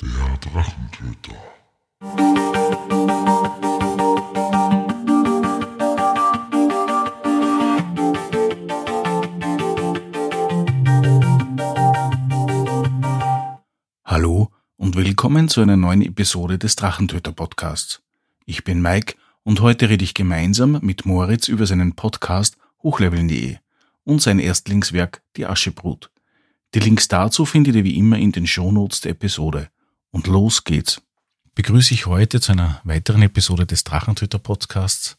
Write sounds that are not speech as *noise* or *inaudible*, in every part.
Der Drachentöter. Hallo und willkommen zu einer neuen Episode des Drachentöter Podcasts. Ich bin Mike und heute rede ich gemeinsam mit Moritz über seinen Podcast hochleveln.de und sein Erstlingswerk Die Aschebrut. Die Links dazu findet ihr wie immer in den Shownotes der Episode. Und los geht's. Begrüße ich heute zu einer weiteren Episode des Drachentöter Podcasts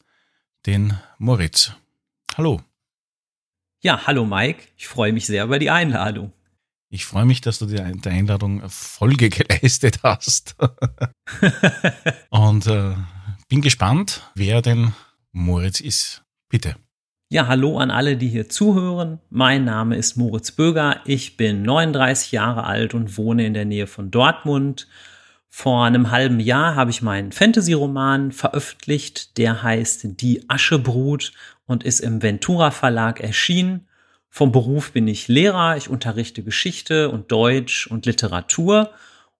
den Moritz. Hallo. Ja, hallo Mike. Ich freue mich sehr über die Einladung. Ich freue mich, dass du dir der Einladung Folge *laughs* geleistet hast. *laughs* Und äh, bin gespannt, wer denn Moritz ist. Bitte. Ja, hallo an alle, die hier zuhören. Mein Name ist Moritz Böger. Ich bin 39 Jahre alt und wohne in der Nähe von Dortmund. Vor einem halben Jahr habe ich meinen Fantasy-Roman veröffentlicht. Der heißt Die Aschebrut und ist im Ventura Verlag erschienen. Vom Beruf bin ich Lehrer. Ich unterrichte Geschichte und Deutsch und Literatur.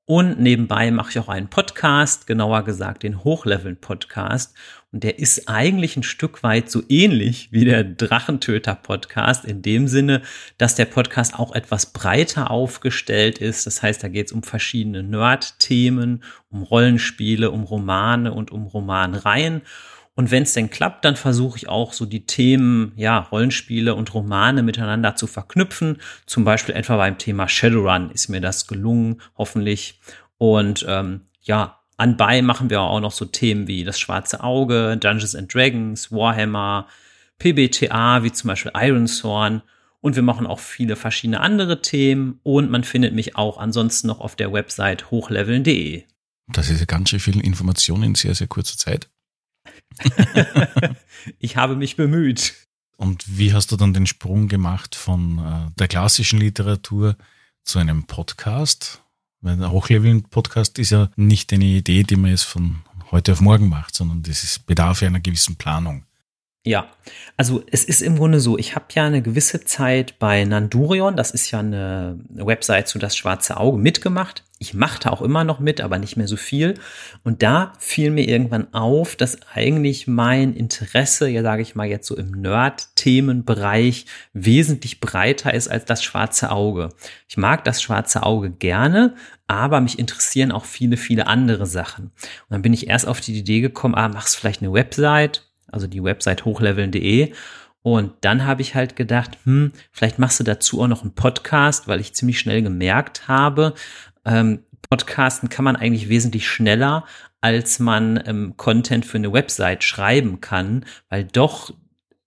Und nebenbei mache ich auch einen Podcast, genauer gesagt den Hochleveln-Podcast. Und der ist eigentlich ein Stück weit so ähnlich wie der Drachentöter-Podcast in dem Sinne, dass der Podcast auch etwas breiter aufgestellt ist. Das heißt, da geht es um verschiedene Nerd-Themen, um Rollenspiele, um Romane und um Romanreihen. Und wenn es denn klappt, dann versuche ich auch so die Themen, ja, Rollenspiele und Romane miteinander zu verknüpfen. Zum Beispiel etwa beim Thema Shadowrun ist mir das gelungen, hoffentlich. Und ähm, ja, anbei machen wir auch noch so Themen wie das Schwarze Auge, Dungeons and Dragons, Warhammer, PBTA, wie zum Beispiel Iron Thorn. Und wir machen auch viele verschiedene andere Themen. Und man findet mich auch ansonsten noch auf der Website hochleveln.de. Das ist ja ganz schön viel Information in sehr, sehr kurzer Zeit. *laughs* ich habe mich bemüht. Und wie hast du dann den Sprung gemacht von äh, der klassischen Literatur zu einem Podcast? Weil der Hochleveln-Podcast ist ja nicht eine Idee, die man jetzt von heute auf morgen macht, sondern das ist bedarf ja einer gewissen Planung. Ja, also es ist im Grunde so, ich habe ja eine gewisse Zeit bei Nandurion, das ist ja eine Website zu das schwarze Auge, mitgemacht. Ich machte auch immer noch mit, aber nicht mehr so viel. Und da fiel mir irgendwann auf, dass eigentlich mein Interesse, ja sage ich mal jetzt so im Nerd-Themenbereich, wesentlich breiter ist als das schwarze Auge. Ich mag das schwarze Auge gerne, aber mich interessieren auch viele, viele andere Sachen. Und dann bin ich erst auf die Idee gekommen, ah, machst vielleicht eine Website, also die Website hochleveln.de. Und dann habe ich halt gedacht, hm, vielleicht machst du dazu auch noch einen Podcast, weil ich ziemlich schnell gemerkt habe, ähm, Podcasten kann man eigentlich wesentlich schneller, als man ähm, Content für eine Website schreiben kann, weil doch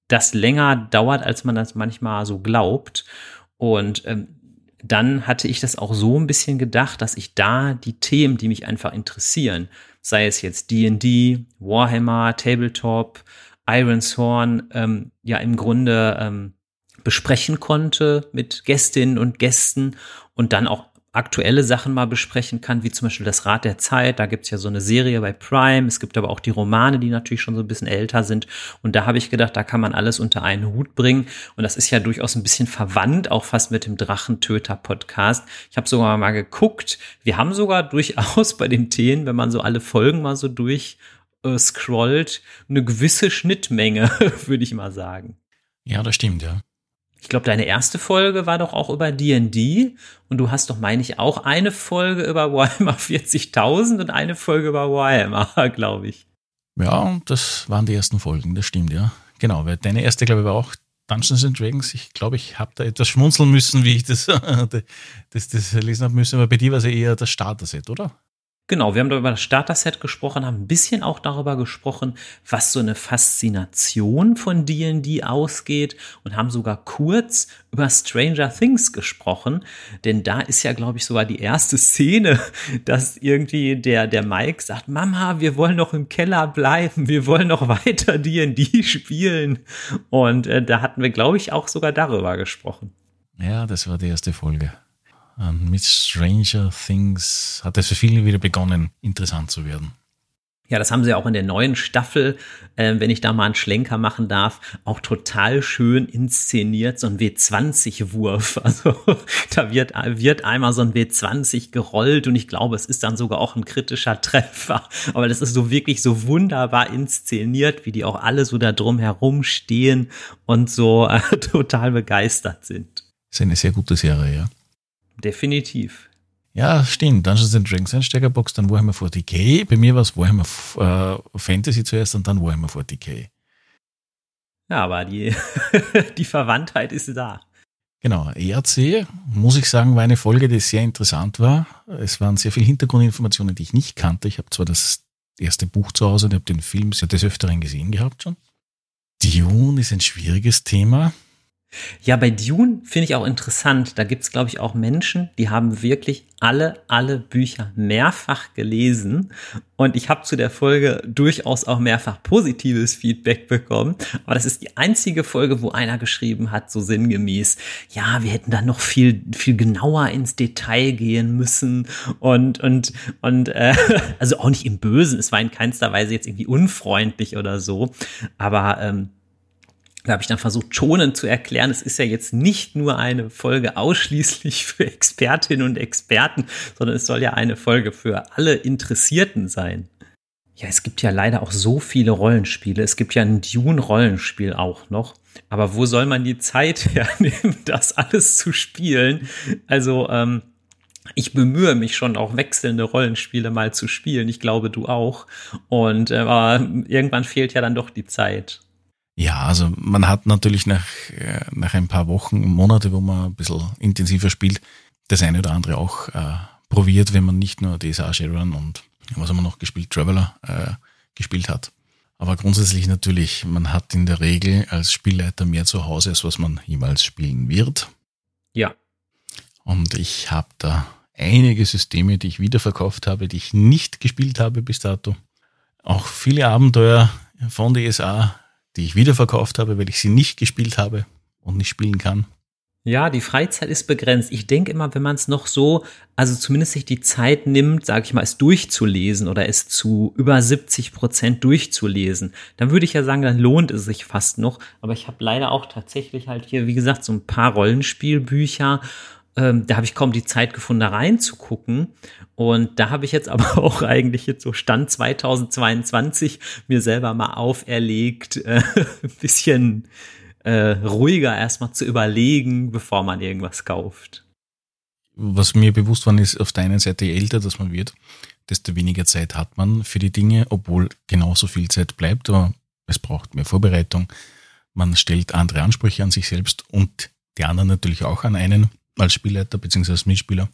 das länger dauert, als man das manchmal so glaubt. Und ähm, dann hatte ich das auch so ein bisschen gedacht, dass ich da die Themen, die mich einfach interessieren, sei es jetzt D&D, Warhammer, Tabletop, Ironshorn, ähm, ja im Grunde ähm, besprechen konnte mit Gästinnen und Gästen und dann auch aktuelle Sachen mal besprechen kann, wie zum Beispiel das Rad der Zeit. Da gibt's ja so eine Serie bei Prime. Es gibt aber auch die Romane, die natürlich schon so ein bisschen älter sind. Und da habe ich gedacht, da kann man alles unter einen Hut bringen. Und das ist ja durchaus ein bisschen verwandt, auch fast mit dem Drachentöter-Podcast. Ich habe sogar mal geguckt. Wir haben sogar *laughs* durchaus bei den Themen, wenn man so alle Folgen mal so durch äh, scrollt, eine gewisse Schnittmenge, *laughs* würde ich mal sagen. Ja, das stimmt, ja. Ich glaube, deine erste Folge war doch auch über D&D und du hast doch, meine ich, auch eine Folge über Warhammer 40.000 und eine Folge über Warhammer, *laughs* glaube ich. Ja, das waren die ersten Folgen, das stimmt, ja. Genau, weil deine erste, glaube ich, war auch Dungeons and Dragons. Ich glaube, ich habe da etwas schmunzeln müssen, *laughs* wie ich das, *laughs* das, das lesen habe müssen, aber bei dir war es eher das Starter-Set, oder? Genau, wir haben da über das Starter-Set gesprochen, haben ein bisschen auch darüber gesprochen, was so eine Faszination von D&D ausgeht und haben sogar kurz über Stranger Things gesprochen, denn da ist ja, glaube ich, sogar die erste Szene, *laughs* dass irgendwie der, der Mike sagt, Mama, wir wollen noch im Keller bleiben, wir wollen noch weiter D&D spielen und äh, da hatten wir, glaube ich, auch sogar darüber gesprochen. Ja, das war die erste Folge. Ähm, mit Stranger Things hat es für viele wieder begonnen, interessant zu werden. Ja, das haben sie auch in der neuen Staffel, äh, wenn ich da mal einen Schlenker machen darf, auch total schön inszeniert, so ein W20-Wurf. *laughs* Also da wird, wird einmal so ein W20 gerollt und ich glaube, es ist dann sogar auch ein kritischer Treffer. Aber das ist so wirklich so wunderbar inszeniert, wie die auch alle so da drum herum stehen und so äh, *laughs* total begeistert sind. Das ist eine sehr gute Serie, ja. Definitiv. Ja, stimmt. Dungeons and Dragons Einsteigerbox, dann Warhammer 40k. Bei mir war es Warhammer äh, Fantasy zuerst und dann Warhammer 40k. Ja, aber die, *laughs* die Verwandtheit ist da. Genau, ERC, muss ich sagen, war eine Folge, die sehr interessant war. Es waren sehr viele Hintergrundinformationen, die ich nicht kannte. Ich habe zwar das erste Buch zu Hause und habe den Film sehr des Öfteren gesehen gehabt schon. Dune ist ein schwieriges Thema. Ja, bei Dune finde ich auch interessant. Da gibt es, glaube ich, auch Menschen, die haben wirklich alle, alle Bücher mehrfach gelesen. Und ich habe zu der Folge durchaus auch mehrfach positives Feedback bekommen. Aber das ist die einzige Folge, wo einer geschrieben hat, so sinngemäß, ja, wir hätten da noch viel, viel genauer ins Detail gehen müssen. Und, und, und, äh, *laughs* also auch nicht im Bösen. Es war in keinster Weise jetzt irgendwie unfreundlich oder so. Aber, ähm, da habe ich dann versucht, schonend zu erklären, es ist ja jetzt nicht nur eine Folge ausschließlich *laughs* für Expertinnen und Experten, sondern es soll ja eine Folge für alle Interessierten sein. Ja, es gibt ja leider auch so viele Rollenspiele. Es gibt ja ein Dune-Rollenspiel auch noch. Aber wo soll man die Zeit *laughs* hernehmen, das alles zu spielen? Also, ähm, ich bemühe mich schon auch wechselnde Rollenspiele mal zu spielen. Ich glaube, du auch. Und äh, irgendwann fehlt ja dann doch die Zeit. Ja, also man hat natürlich nach, äh, nach ein paar Wochen, Monate, wo man ein bisschen intensiver spielt, das eine oder andere auch äh, probiert, wenn man nicht nur DSA Shadowrun und was haben wir noch gespielt, Traveler äh, gespielt hat. Aber grundsätzlich natürlich, man hat in der Regel als Spielleiter mehr zu Hause, als was man jemals spielen wird. Ja. Und ich habe da einige Systeme, die ich wiederverkauft habe, die ich nicht gespielt habe bis dato. Auch viele Abenteuer von DSA, die ich wiederverkauft habe, weil ich sie nicht gespielt habe und nicht spielen kann. Ja, die Freizeit ist begrenzt. Ich denke immer, wenn man es noch so, also zumindest sich die Zeit nimmt, sage ich mal, es durchzulesen oder es zu über 70 Prozent durchzulesen, dann würde ich ja sagen, dann lohnt es sich fast noch. Aber ich habe leider auch tatsächlich halt hier, wie gesagt, so ein paar Rollenspielbücher ähm, da habe ich kaum die Zeit gefunden, da reinzugucken. Und da habe ich jetzt *laughs* aber auch eigentlich jetzt so Stand 2022 mir selber mal auferlegt, äh, *laughs* ein bisschen äh, ruhiger erstmal zu überlegen, bevor man irgendwas kauft. Was mir bewusst war, ist auf der einen Seite, je älter dass man wird, desto weniger Zeit hat man für die Dinge, obwohl genauso viel Zeit bleibt, aber es braucht mehr Vorbereitung. Man stellt andere Ansprüche an sich selbst und die anderen natürlich auch an einen als Spielleiter bzw. als Mitspieler.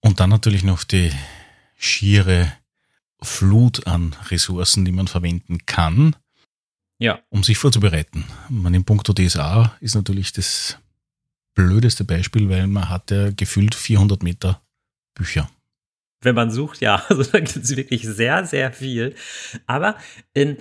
Und dann natürlich noch die schiere Flut an Ressourcen, die man verwenden kann, ja. um sich vorzubereiten. Man im Punkto DSA ist natürlich das blödeste Beispiel, weil man hat ja gefühlt 400 Meter Bücher. Wenn man sucht, ja, *laughs* also da gibt es wirklich sehr, sehr viel. Aber in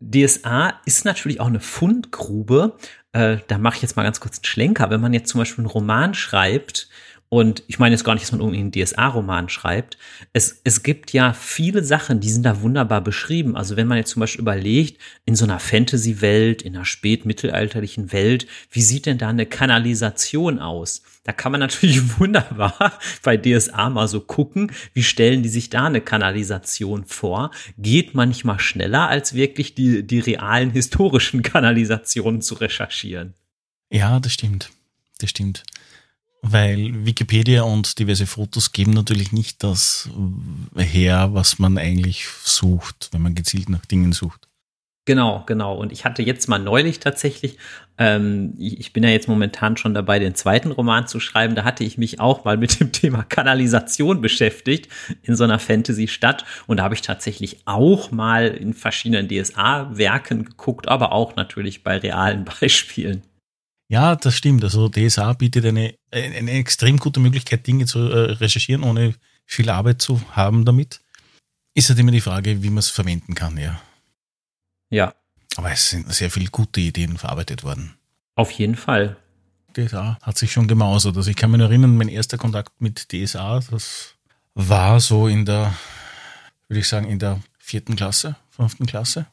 DSA ist natürlich auch eine Fundgrube äh, da mache ich jetzt mal ganz kurz einen Schlenker. Wenn man jetzt zum Beispiel einen Roman schreibt, und ich meine jetzt gar nicht, dass man irgendwie einen DSA-Roman schreibt. Es, es gibt ja viele Sachen, die sind da wunderbar beschrieben. Also wenn man jetzt zum Beispiel überlegt, in so einer Fantasy-Welt, in einer spätmittelalterlichen Welt, wie sieht denn da eine Kanalisation aus? Da kann man natürlich *laughs* wunderbar bei DSA mal so gucken, wie stellen die sich da eine Kanalisation vor. Geht manchmal schneller, als wirklich die, die realen historischen *laughs* Kanalisationen zu recherchieren. Ja, das stimmt. Das stimmt. Weil Wikipedia und diverse Fotos geben natürlich nicht das her, was man eigentlich sucht, wenn man gezielt nach Dingen sucht. Genau, genau. Und ich hatte jetzt mal neulich tatsächlich, ähm, ich bin ja jetzt momentan schon dabei, den zweiten Roman zu schreiben. Da hatte ich mich auch mal mit dem *laughs* Thema Kanalisation beschäftigt in so einer Fantasy-Stadt. Und da habe ich tatsächlich auch mal in verschiedenen DSA-Werken geguckt, aber auch natürlich bei realen *laughs* Beispielen. Ja, das stimmt. Also DSA bietet eine, eine extrem gute Möglichkeit, Dinge zu äh, recherchieren, ohne viel Arbeit zu haben damit. Ist halt immer die Frage, wie man es verwenden kann, ja. Ja. Aber es sind sehr viele gute Ideen verarbeitet worden. Auf jeden Fall. DSA hat sich schon gemausert. Also ich kann mich nur erinnern, mein erster Kontakt mit DSA, das war so in der, würde ich sagen, in der vierten Klasse, fünften Klasse?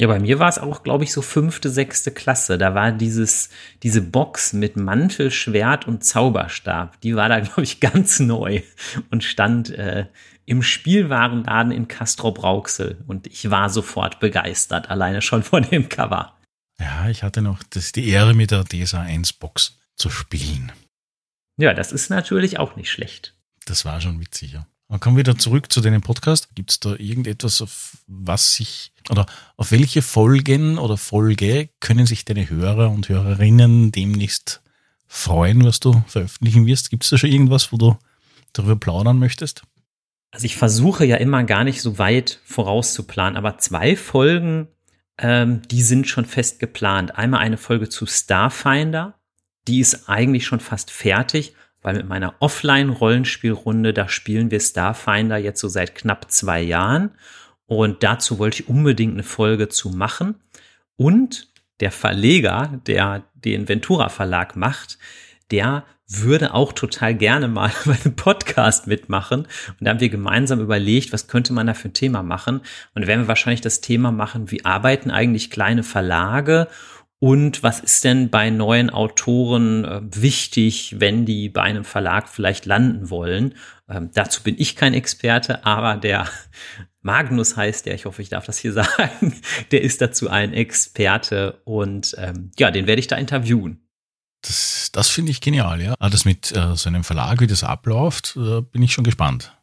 Ja, bei mir war es auch, glaube ich, so fünfte, sechste Klasse. Da war dieses, diese Box mit Mantel, Schwert und Zauberstab. Die war da, glaube ich, *laughs* ganz neu und stand äh, im Spielwarenladen in Castro-Brauxel. Und ich war sofort begeistert, alleine schon von dem Cover. Ja, ich hatte noch das, die Ehre, mit der DSA 1 Box zu spielen. Ja, das ist natürlich auch nicht schlecht. Das war schon witzig, ja. Man kommen wieder zurück zu deinem Podcast. Gibt es da irgendetwas, auf was sich oder auf welche Folgen oder Folge können sich deine Hörer und Hörerinnen demnächst freuen, was du veröffentlichen wirst? Gibt es da schon irgendwas, wo du darüber plaudern möchtest? Also ich versuche ja immer gar nicht so weit vorauszuplanen, aber zwei Folgen, ähm, die sind schon fest geplant. Einmal eine Folge zu Starfinder, die ist eigentlich schon fast fertig weil mit meiner Offline-Rollenspielrunde, da spielen wir Starfinder jetzt so seit knapp zwei Jahren. Und dazu wollte ich unbedingt eine Folge zu machen. Und der Verleger, der den Ventura Verlag macht, der würde auch total gerne mal *laughs* bei einem Podcast mitmachen. Und da haben wir gemeinsam überlegt, was könnte man da für ein Thema machen. Und da werden wir wahrscheinlich das Thema machen, wie arbeiten eigentlich kleine Verlage und was ist denn bei neuen Autoren äh, wichtig, wenn die bei einem Verlag vielleicht landen wollen? Ähm, dazu bin ich kein Experte, aber der *laughs* Magnus heißt der, ich hoffe, ich darf das hier *laughs* sagen, der ist dazu ein Experte und ähm, ja, den werde ich da interviewen. Das, das finde ich genial, ja. Ah, das mit äh, so einem Verlag, wie das abläuft, äh, bin ich schon gespannt.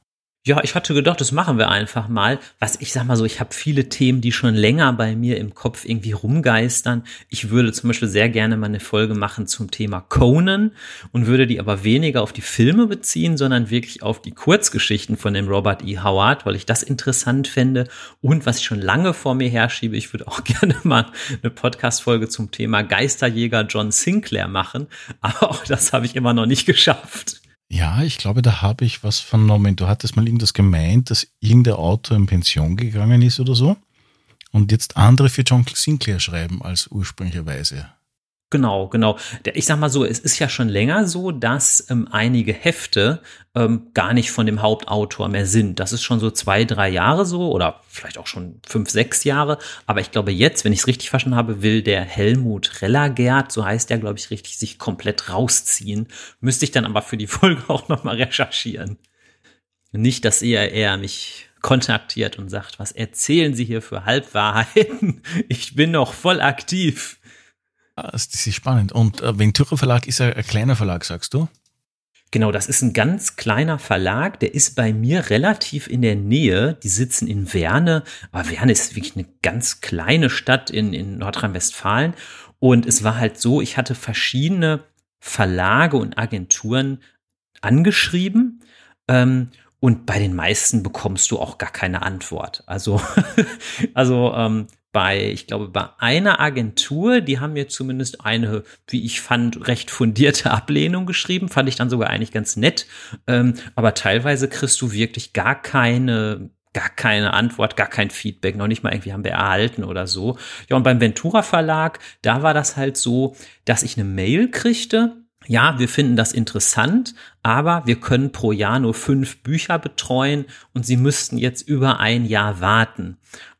Ja, ich hatte gedacht, das machen wir einfach mal. Was ich sag mal so, ich habe viele Themen, die schon länger bei mir im Kopf irgendwie rumgeistern. Ich würde zum Beispiel sehr gerne mal eine Folge machen zum Thema Conan und würde die aber weniger auf die Filme beziehen, sondern wirklich auf die Kurzgeschichten von dem Robert E. Howard, weil ich das interessant fände. Und was ich schon lange vor mir herschiebe, ich würde auch *laughs* gerne mal eine Podcast-Folge zum Thema Geisterjäger John Sinclair machen. Aber auch das habe ich immer noch nicht geschafft. Ja, ich glaube, da habe ich was vernommen. Du hattest mal irgendwas gemeint, dass irgendein Autor in Pension gegangen ist oder so und jetzt andere für John Sinclair schreiben als ursprünglicherweise. Genau, genau. Ich sag mal so, es ist ja schon länger so, dass ähm, einige Hefte ähm, gar nicht von dem Hauptautor mehr sind. Das ist schon so zwei, drei Jahre so oder vielleicht auch schon fünf, sechs Jahre. Aber ich glaube jetzt, wenn ich es richtig verstanden habe, will der Helmut Rellergert, so heißt der, glaube ich, richtig, sich komplett rausziehen. Müsste ich dann aber für die *laughs* Folge auch nochmal recherchieren. Nicht, dass er eher mich kontaktiert und sagt, was erzählen Sie hier für Halbwahrheiten? Ich bin noch voll aktiv. Ah, das ist spannend. Und äh, Ventura Verlag ist ja ein kleiner Verlag, sagst du? Genau, das ist ein ganz kleiner Verlag, der ist bei mir relativ in der Nähe. Die sitzen in Werne, aber Werne ist wirklich eine ganz kleine Stadt in, in Nordrhein-Westfalen. Und es war halt so, ich hatte verschiedene Verlage und Agenturen angeschrieben. Ähm, und bei den meisten bekommst du auch gar keine Antwort. Also, *laughs* also ähm, bei, ich glaube, bei einer Agentur, die haben mir zumindest eine, wie ich fand, recht fundierte *laughs* Ablehnung geschrieben. Fand ich dann sogar eigentlich ganz nett. Ähm, aber teilweise kriegst du wirklich gar keine gar keine Antwort, gar kein Feedback, noch nicht mal irgendwie haben wir erhalten oder so. Ja, und beim Ventura Verlag, da war das halt so, dass ich eine Mail kriegte. Ja, wir finden das interessant, aber wir können pro Jahr nur fünf Bücher betreuen und Sie müssten jetzt über ein Jahr warten.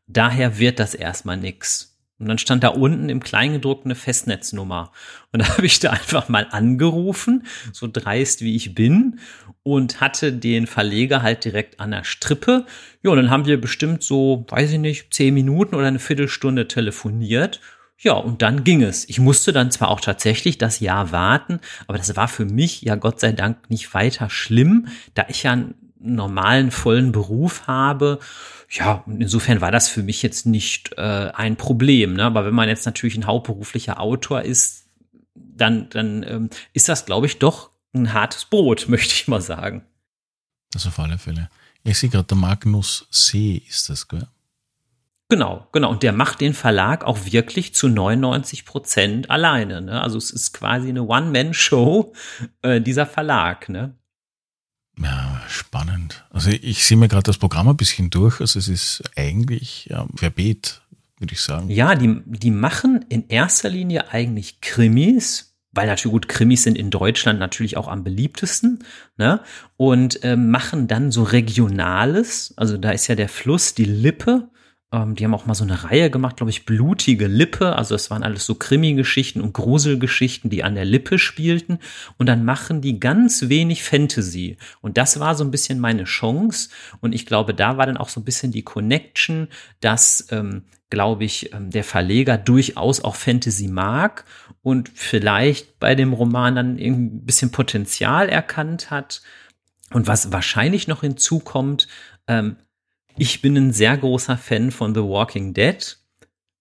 Daher wird das erstmal nix. Und dann stand da unten im Kleingedruckten eine Festnetznummer. Und *laughs* da habe ich da einfach mal angerufen, so dreist wie ich bin, und hatte den Verleger halt direkt an der Strippe. Ja, und dann haben wir bestimmt so, weiß ich nicht, zehn Minuten oder eine Viertelstunde telefoniert. Ja, und dann ging es. Ich musste dann zwar auch tatsächlich das Jahr warten, aber das war für mich ja Gott sei Dank nicht weiter schlimm, da ich ja einen normalen, vollen Beruf habe ja, insofern war das für mich jetzt nicht äh, ein Problem. Ne? Aber wenn man jetzt natürlich ein hauptberuflicher Autor ist, dann, dann ähm, ist das, glaube ich, doch ein hartes Brot, *laughs* möchte ich mal sagen. Das auf alle Fälle. Ich sehe gerade, der Magnus See ist das, gell? Genau, genau. Und der macht den Verlag auch wirklich zu 99 Prozent alleine. Ne? Also es ist quasi eine One-Man-Show, äh, dieser Verlag. Ne? Ja, spannend. Also ich sehe mir gerade das Programm ein bisschen durch. Also es ist eigentlich ja, verbeet, würde ich sagen. Ja, die, die machen in erster Linie eigentlich Krimis, weil natürlich gut, Krimis sind in Deutschland natürlich auch am beliebtesten, ne? Und äh, machen dann so Regionales, also da ist ja der Fluss, die Lippe, ähm, die haben auch mal so eine Reihe gemacht, glaube ich, Blutige Lippe. Also es waren alles so Krimi-Geschichten und Gruselgeschichten, die an der Lippe spielten. Und dann machen die ganz wenig Fantasy. Und das war so ein bisschen meine Chance. Und ich glaube, da war dann auch so ein bisschen die Connection, dass, ähm, glaube ich, ähm, der Verleger durchaus auch Fantasy mag und vielleicht bei dem Roman dann ein bisschen Potenzial erkannt hat. Und was wahrscheinlich noch hinzukommt, ähm, ich bin ein sehr großer Fan von The Walking Dead.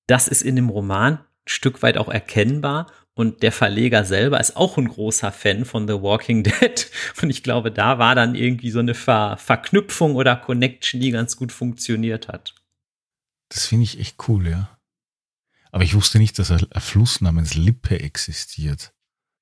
Das ist in dem Roman ein Stück weit auch erkennbar. Und der Verleger selber ist auch ein großer Fan von The Walking *laughs* Dead. Und ich glaube, da war dann irgendwie so eine Ver Verknüpfung oder Connection, die ganz gut funktioniert hat. Das finde ich echt cool, ja. Aber ich wusste nicht, dass ein Fluss namens Lippe existiert.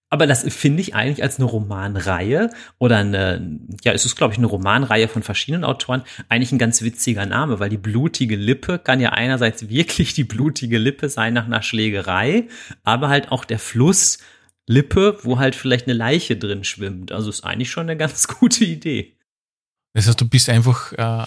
Aber das finde ich eigentlich als eine Romanreihe oder eine, ja, es ist, glaube ich, eine Romanreihe von verschiedenen Autoren, eigentlich ein ganz witziger Name, weil die blutige Lippe kann ja einerseits wirklich die blutige Lippe sein nach einer Schlägerei, aber halt auch der Fluss Lippe, wo halt vielleicht eine Leiche drin schwimmt. Also ist eigentlich schon eine ganz *laughs* gute Idee. Das heißt, du bist einfach, äh,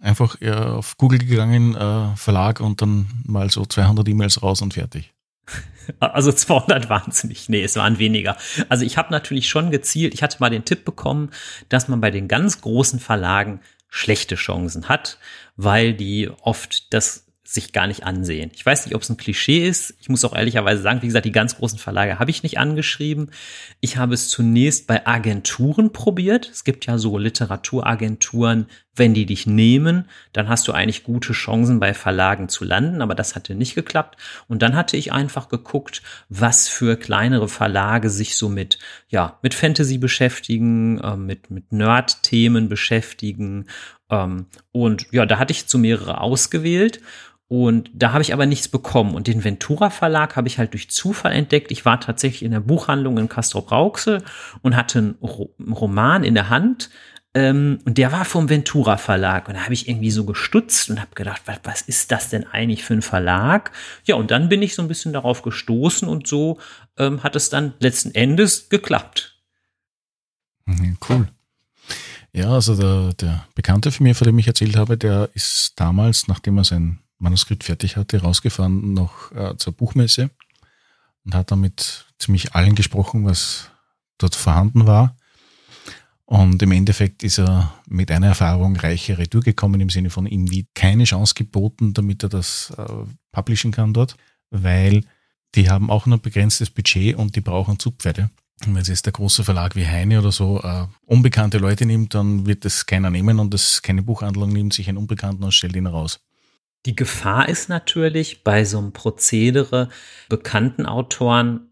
einfach äh, auf Google gegangen, äh, Verlag und dann mal so 200 E-Mails raus und fertig. *laughs* Also 200 waren es nicht. Nee, es waren weniger. Also ich habe natürlich schon gezielt, ich hatte mal den Tipp bekommen, dass man bei den ganz großen Verlagen schlechte Chancen hat, weil die oft das sich gar nicht ansehen. Ich weiß nicht, ob es ein Klischee ist. Ich muss auch ehrlicherweise sagen, wie gesagt, die ganz großen Verlage habe ich nicht angeschrieben. Ich habe es zunächst bei Agenturen probiert. Es gibt ja so Literaturagenturen, wenn die dich nehmen, dann hast du eigentlich gute Chancen bei Verlagen zu landen, aber das hatte nicht geklappt. Und dann hatte ich einfach geguckt, was für kleinere Verlage sich so mit, ja, mit Fantasy beschäftigen, äh, mit, mit Nerd-Themen beschäftigen. Ähm, und ja, da hatte ich zu mehrere ausgewählt. Und da habe ich aber nichts bekommen. Und den Ventura Verlag habe ich halt durch Zufall entdeckt. Ich war tatsächlich in der Buchhandlung in Castro Brauxel und hatte einen Roman in der Hand, ähm, und der war vom Ventura Verlag. Und da habe ich irgendwie so gestutzt und habe gedacht, was, was ist das denn eigentlich für ein Verlag? Ja, und dann bin ich so ein bisschen darauf gestoßen und so ähm, hat es dann letzten Endes geklappt. Mhm, cool. Ja, also der, der Bekannte von mir, von dem ich erzählt habe, der ist damals, nachdem er sein Manuskript fertig hatte, rausgefahren noch äh, zur Buchmesse und hat damit ziemlich allen gesprochen, was dort vorhanden war. Und im Endeffekt ist er mit einer Erfahrung reicher Retour gekommen, im Sinne von ihm wie keine Chance geboten, damit er das äh, publishen kann dort, weil die haben auch nur begrenztes Budget und die brauchen Zugpferde. Und wenn es jetzt der große Verlag wie Heine oder so äh, unbekannte Leute nimmt, dann wird das keiner nehmen und das keine Buchhandlung nimmt sich einen Unbekannten und stellt ihn raus. Die Gefahr ist natürlich bei so einem Prozedere bekannten Autoren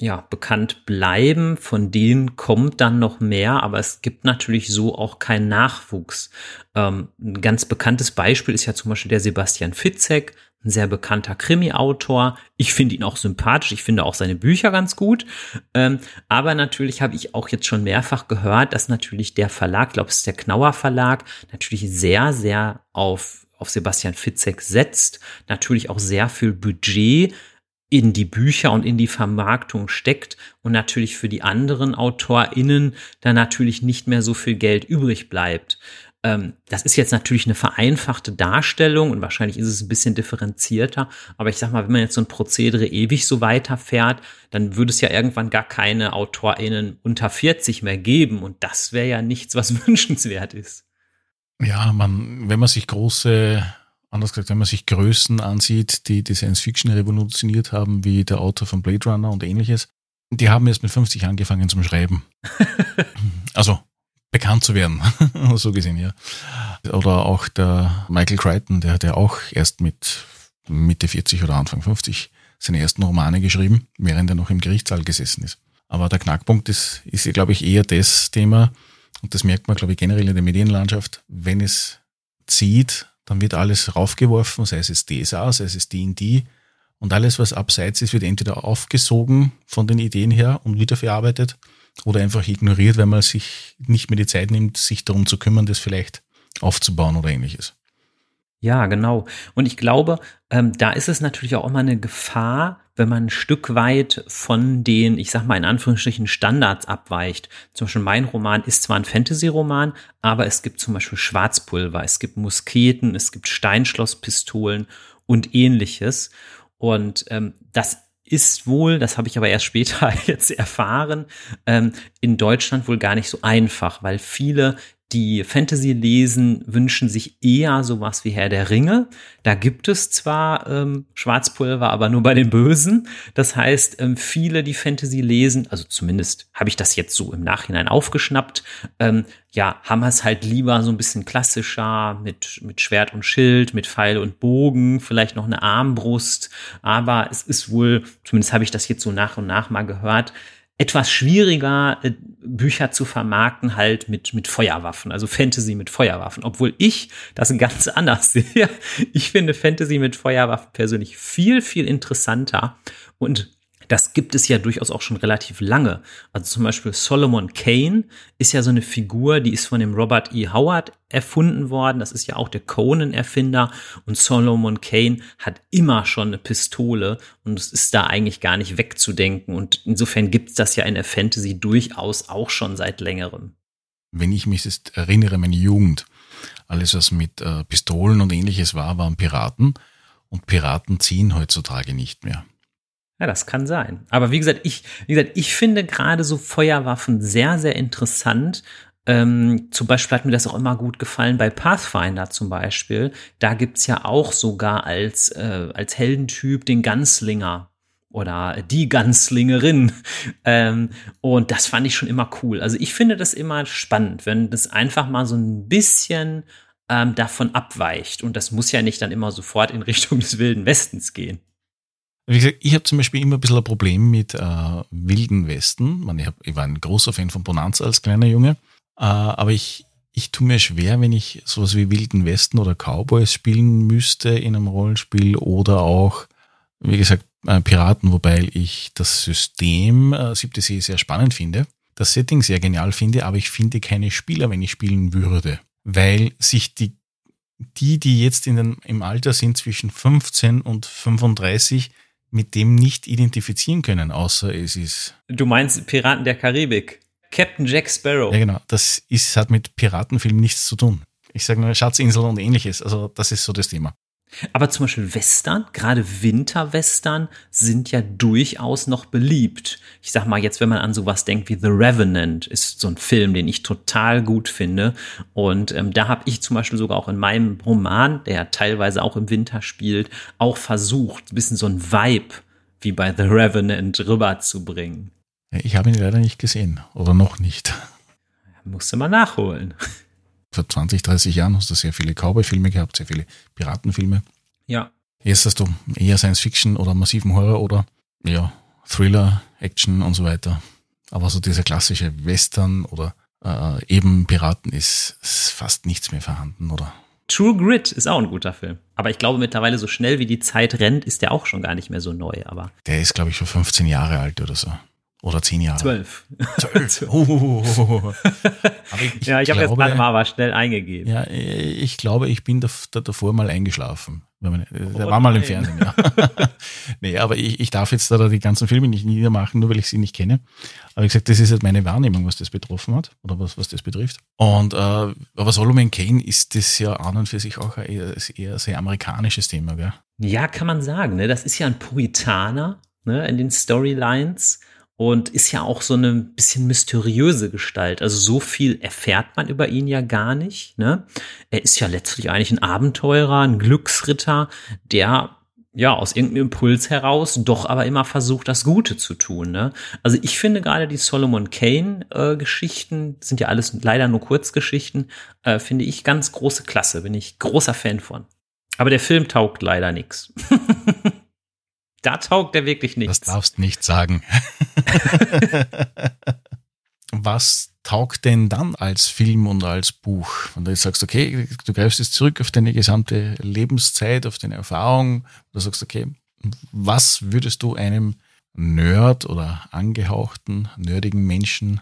ja, bekannt bleiben. Von denen kommt dann noch mehr, aber es gibt natürlich so auch keinen Nachwuchs. Ähm, ein ganz bekanntes Beispiel ist ja zum Beispiel der Sebastian Fitzek, ein sehr bekannter Krimi-Autor. Ich finde ihn auch sympathisch, ich finde auch seine Bücher ganz gut. Ähm, aber natürlich habe ich auch jetzt schon mehrfach gehört, dass natürlich der Verlag, glaube, es ist der Knauer Verlag, natürlich sehr, sehr auf auf Sebastian Fitzek setzt, natürlich auch sehr viel Budget in die Bücher und in die Vermarktung steckt und natürlich für die anderen AutorInnen da natürlich nicht mehr so viel Geld übrig bleibt. Ähm, das ist jetzt natürlich eine vereinfachte Darstellung und wahrscheinlich ist es ein bisschen differenzierter, aber ich sag mal, wenn man jetzt so ein Prozedere ewig so weiterfährt, dann würde es ja irgendwann gar keine AutorInnen unter 40 mehr geben und das wäre ja nichts, was *laughs* wünschenswert ist. Ja, man, wenn man sich große anders gesagt, wenn man sich Größen ansieht, die die Science Fiction revolutioniert haben, wie der Autor von Blade Runner und ähnliches, die haben erst mit 50 angefangen zum Schreiben. *laughs* also bekannt zu werden, *laughs* so gesehen, ja. Oder auch der Michael Crichton, der hat ja auch erst mit Mitte 40 oder Anfang 50 seine ersten Romane geschrieben, während er noch im Gerichtssaal gesessen ist. Aber der Knackpunkt ist, ist glaube ich, eher das Thema, und das merkt man, glaube ich, generell in der Medienlandschaft, wenn es zieht, dann wird alles raufgeworfen, sei es DSA, sei es D&D und alles, was abseits ist, wird entweder aufgesogen von den Ideen her und wiederverarbeitet oder einfach ignoriert, weil man sich nicht mehr die Zeit nimmt, sich darum zu kümmern, das vielleicht aufzubauen oder ähnliches. Ja, genau. Und ich glaube, ähm, da ist es natürlich auch immer eine Gefahr, wenn man ein Stück weit von den, ich sag mal in Anführungsstrichen, Standards abweicht. Zum Beispiel mein Roman ist zwar ein Fantasy-Roman, aber es gibt zum Beispiel Schwarzpulver, es gibt Musketen, es gibt Steinschlosspistolen und ähnliches. Und ähm, das ist wohl, das habe ich aber erst später *laughs* jetzt erfahren, ähm, in Deutschland wohl gar nicht so einfach, weil viele die Fantasy lesen, wünschen sich eher sowas wie Herr der Ringe. Da gibt es zwar ähm, Schwarzpulver, aber nur bei den Bösen. Das heißt, ähm, viele, die Fantasy lesen, also zumindest habe ich das jetzt so im Nachhinein aufgeschnappt, ähm, ja, haben es halt lieber so ein bisschen klassischer mit, mit Schwert und Schild, mit Pfeil und Bogen, vielleicht noch eine Armbrust. Aber es ist wohl, zumindest habe ich das jetzt so nach und nach mal gehört, etwas schwieriger, äh, Bücher zu vermarkten, halt mit, mit Feuerwaffen, also Fantasy mit Feuerwaffen. Obwohl ich das *laughs* ganz anders sehe. Ich finde Fantasy mit Feuerwaffen persönlich viel, viel interessanter und das gibt es ja durchaus auch schon relativ lange. Also zum Beispiel Solomon Kane ist ja so eine Figur, die ist von dem Robert E. Howard erfunden worden. Das ist ja auch der Conan-Erfinder. Und Solomon Kane hat immer schon eine Pistole und es ist da eigentlich gar nicht wegzudenken. Und insofern gibt es das ja in der Fantasy durchaus auch schon seit längerem. Wenn ich mich jetzt erinnere, meine Jugend, alles was mit äh, Pistolen und ähnliches war, waren Piraten. Und Piraten ziehen heutzutage nicht mehr. Ja, das kann sein. Aber wie gesagt, ich, wie gesagt, ich finde gerade so Feuerwaffen sehr, sehr interessant. Ähm, zum Beispiel hat mir das auch immer gut gefallen bei Pathfinder zum Beispiel. Da gibt's ja auch sogar als, äh, als Heldentyp den Ganzlinger oder die Ganzlingerin. *laughs* Ähm, und das fand ich schon immer cool. Also ich finde das immer spannend, wenn das einfach mal so ein bisschen ähm, davon abweicht. Und das muss ja nicht dann immer sofort in Richtung des Wilden Westens gehen. Wie gesagt, ich habe zum Beispiel immer ein bisschen ein Problem mit äh, wilden Westen. Ich, hab, ich war ein großer Fan von Bonanza als kleiner Junge, äh, aber ich, ich tue mir schwer, wenn ich sowas wie Wilden Westen oder Cowboys spielen müsste in einem Rollenspiel oder auch, wie gesagt, äh, Piraten, wobei ich das System äh, Siebte See sehr spannend finde, das Setting sehr genial finde, aber ich finde keine Spieler, wenn ich spielen würde, weil sich die die, die jetzt in den, im Alter sind zwischen 15 und 35, mit dem nicht identifizieren können, außer es ist. Du meinst Piraten der Karibik. Captain Jack Sparrow. Ja, genau. Das ist, hat mit Piratenfilmen nichts zu tun. Ich sage nur Schatzinsel und ähnliches. Also, das ist so das Thema. Aber zum Beispiel Western, gerade Winterwestern, sind ja durchaus noch beliebt. Ich sag mal jetzt, wenn man an sowas denkt wie The Revenant, ist so ein Film, den ich total gut finde. Und ähm, da habe ich zum Beispiel sogar auch in meinem Roman, der teilweise auch im Winter spielt, auch versucht, ein bisschen so ein Vibe wie bei The Revenant rüberzubringen. Ich habe ihn leider nicht gesehen oder noch nicht. Musste mal nachholen vor 20, 30 Jahren hast du sehr viele Cowboy-Filme gehabt, sehr viele Piratenfilme. Ja. Jetzt hast du eher Science-Fiction oder massiven Horror oder ja, Thriller, Action und so weiter. Aber so dieser klassische Western oder äh, eben Piraten ist, ist fast nichts mehr vorhanden, oder? True Grit ist auch ein guter Film. Aber ich glaube mittlerweile so schnell wie die Zeit rennt, ist der auch schon gar nicht mehr so neu. Aber der ist, glaube ich, schon 15 Jahre alt oder so. Oder zehn Jahre? Zwölf. Zwölf. *laughs* Oh. ich *laughs* ja, ich habe jetzt gerade mal aber schnell eingegeben. Ja, ich glaube, ich bin davor mal eingeschlafen. Der oh, war mal im Fernsehen, ja. *laughs* nee, aber ich, ich darf jetzt da die ganzen Filme nicht niedermachen, nur weil ich sie nicht kenne. Aber wie gesagt, das ist halt meine Wahrnehmung, was das betroffen hat oder was, was das betrifft. Und äh, aber Solomon Kane ist das ja an und für sich auch ein eher, eher sehr amerikanisches Thema, gell? Ja, kann man sagen. Ne? Das ist ja ein Puritaner ne, in den Storylines und ist ja auch so eine bisschen mysteriöse Gestalt. Also so viel erfährt man über ihn ja gar nicht. Ne? Er ist ja letztlich eigentlich ein Abenteurer, ein Glücksritter, der ja aus irgendeinem Impuls heraus doch aber immer versucht, das Gute zu tun. Ne? Also ich finde gerade die Solomon Kane äh, sind ja alles leider nur Kurzgeschichten, äh, finde ich ganz große Klasse. Bin ich großer Fan von. Aber der Film taugt leider nichts. *laughs* Da taugt er wirklich nichts. Das darfst nicht sagen. *laughs* *laughs* Was taugt denn dann als Film und als Buch? Wenn du jetzt sagst, okay, du greifst jetzt zurück auf deine gesamte Lebenszeit, auf deine Erfahrung, du sagst, okay, was würdest du einem Nerd oder angehauchten, nerdigen Menschen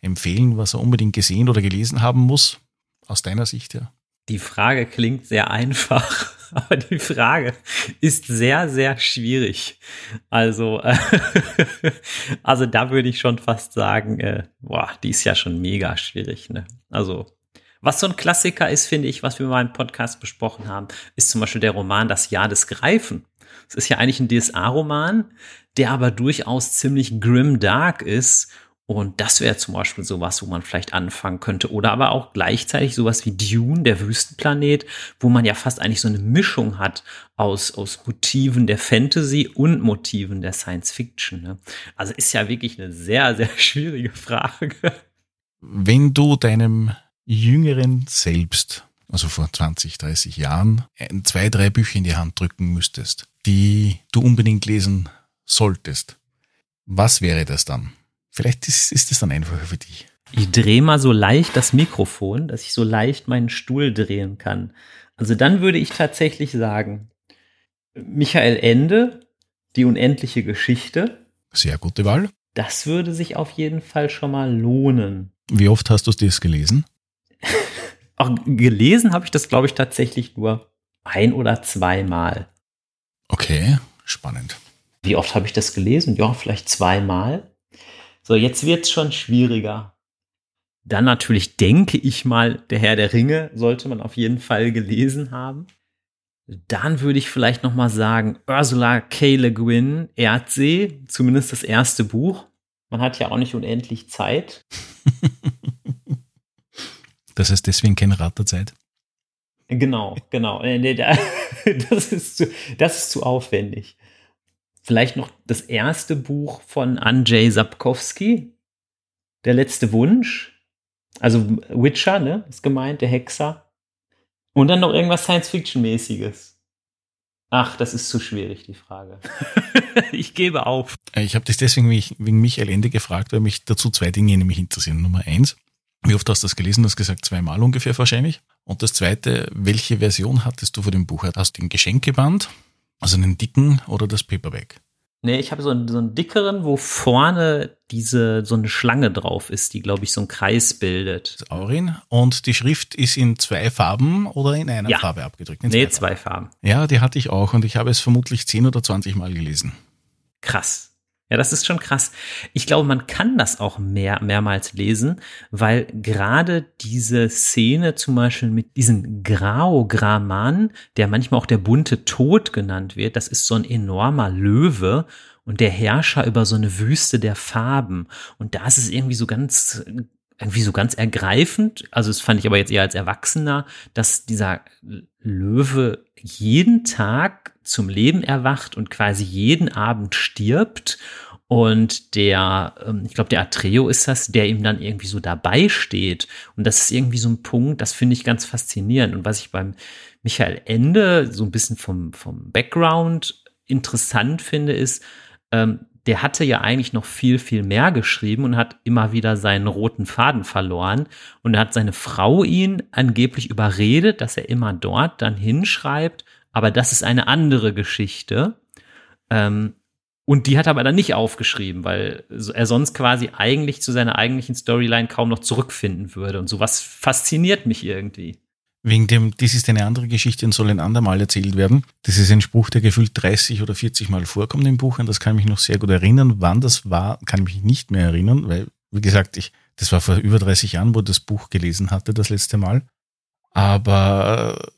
empfehlen, was er unbedingt gesehen oder gelesen haben muss? Aus deiner Sicht, ja. Die Frage klingt sehr einfach. Aber die Frage ist sehr, sehr schwierig. Also, äh, *laughs* also da würde ich schon fast sagen, äh, boah, die ist ja schon mega schwierig. Ne? Also, was so ein Klassiker ist, finde ich, was wir mal im Podcast besprochen haben, ist zum Beispiel der Roman Das Jahr des Greifen. Es ist ja eigentlich ein DSA-Roman, der aber durchaus ziemlich grim dark ist und das wäre zum Beispiel sowas, wo man vielleicht anfangen könnte. Oder aber auch gleichzeitig sowas wie Dune, der Wüstenplanet, wo man ja fast eigentlich so eine Mischung hat aus, aus Motiven der Fantasy und Motiven der Science Fiction. Ne? Also ist ja wirklich eine sehr, sehr *laughs* schwierige Frage. Wenn du deinem jüngeren Selbst, also vor 20, 30 Jahren, zwei, drei Bücher in die Hand drücken müsstest, die du unbedingt lesen solltest, was wäre das dann? Vielleicht ist, ist es dann einfacher für dich. Ich drehe mal so leicht das Mikrofon, dass ich so leicht meinen Stuhl drehen kann. Also dann würde ich tatsächlich sagen, Michael Ende, die unendliche Geschichte. Sehr gute Wahl. Das würde sich auf jeden Fall schon mal lohnen. Wie oft hast du das gelesen? *laughs* Auch gelesen habe ich das, glaube ich, tatsächlich nur ein oder zweimal. Okay, spannend. Wie oft habe ich das gelesen? Ja, vielleicht zweimal. So, jetzt wird's schon schwieriger. Dann natürlich denke ich mal, der Herr der Ringe sollte man auf jeden Fall gelesen haben. Dann würde ich vielleicht noch mal sagen Ursula K. Le Guin, Erdsee, zumindest das erste Buch. Man hat ja auch nicht unendlich Zeit. *laughs* das heißt deswegen kein Rat der Zeit. Genau, genau. Äh, *laughs* das ist zu, das ist zu aufwendig. Vielleicht noch das erste Buch von Andrzej Sapkowski, Der letzte Wunsch. Also Witcher, ne, ist gemeint, der Hexer. Und dann noch irgendwas Science-Fiction-mäßiges. Ach, das ist zu schwierig, die Frage. *laughs* ich gebe auf. Ich habe das deswegen wegen Michael Ende gefragt, weil mich dazu zwei Dinge nämlich interessieren. Nummer eins, wie oft hast du das gelesen? Du hast gesagt, zweimal ungefähr wahrscheinlich. Und das zweite, welche Version hattest du von dem Buch? Hast du den Geschenkeband also einen dicken oder das Paperback? Nee, ich habe so einen, so einen dickeren, wo vorne diese so eine Schlange drauf ist, die, glaube ich, so einen Kreis bildet. Das Aurin. Und die Schrift ist in zwei Farben oder in einer ja. Farbe abgedrückt? In nee, zwei Farben. Farben. Ja, die hatte ich auch und ich habe es vermutlich zehn oder zwanzig Mal gelesen. Krass. Ja, das ist schon krass. Ich glaube, man kann das auch mehr, mehrmals lesen, weil gerade diese Szene zum Beispiel mit diesem Grau-Graman, der manchmal auch der bunte Tod genannt wird, das ist so ein enormer Löwe und der Herrscher über so eine Wüste der Farben. Und da ist es irgendwie so ganz, irgendwie so ganz ergreifend. Also das fand ich aber jetzt eher als Erwachsener, dass dieser Löwe jeden Tag zum Leben erwacht und quasi jeden Abend stirbt. Und der, ähm, ich glaube, der Atreo ist das, der ihm dann irgendwie so dabei steht. Und das ist irgendwie so ein Punkt, das finde ich ganz faszinierend. Und was ich beim Michael Ende so ein bisschen vom, vom Background interessant finde, ist, ähm, der hatte ja eigentlich noch viel, viel mehr geschrieben und hat immer wieder seinen roten Faden verloren. Und da hat seine Frau ihn angeblich überredet, dass er immer dort dann hinschreibt. Aber das ist eine andere Geschichte. Ähm, und die hat er aber dann nicht aufgeschrieben, weil er sonst quasi eigentlich zu seiner eigentlichen Storyline kaum noch zurückfinden würde. Und sowas fasziniert mich irgendwie. Wegen dem, dies ist eine andere Geschichte und soll ein andermal erzählt werden. Das ist ein Spruch, der gefühlt 30 oder 40 Mal vorkommt im Buch und das kann ich mich noch sehr gut erinnern. Wann das war, kann ich mich nicht mehr erinnern, weil, wie gesagt, ich, das war vor über 30 Jahren, wo ich das Buch gelesen hatte, das letzte Mal. Aber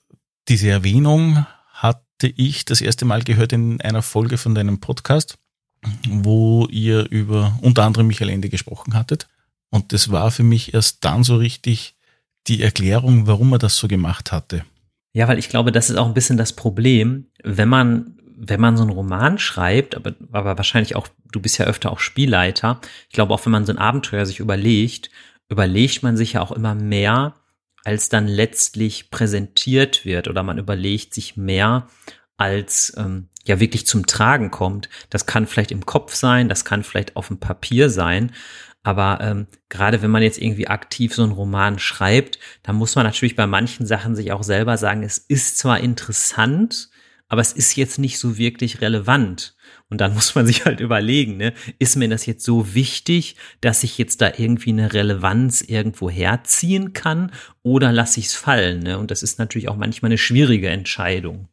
diese Erwähnung hatte ich das erste Mal gehört in einer Folge von deinem Podcast, wo ihr über unter anderem Michael Ende gesprochen hattet. Und das war für mich erst dann so richtig die Erklärung, warum er das so gemacht hatte. Ja, weil ich glaube, das ist auch ein bisschen das Problem, wenn man, wenn man so einen Roman schreibt, aber, aber wahrscheinlich auch, du bist ja öfter auch Spielleiter. Ich glaube, auch wenn man so ein Abenteuer sich überlegt, überlegt man sich ja auch immer mehr, als dann letztlich präsentiert wird oder man überlegt sich mehr, als ähm, ja wirklich zum Tragen kommt. Das kann vielleicht im Kopf sein, das kann vielleicht auf dem Papier sein. Aber ähm, gerade wenn man jetzt irgendwie aktiv so einen Roman schreibt, dann muss man natürlich bei manchen Sachen sich auch selber sagen, es ist zwar interessant, aber es ist jetzt nicht so wirklich relevant. Und dann *laughs* muss man sich halt überlegen, ne, ist mir das jetzt so wichtig, dass ich jetzt da irgendwie eine Relevanz irgendwo herziehen kann oder lasse ich es fallen? Ne? Und das ist natürlich auch manchmal eine schwierige Entscheidung.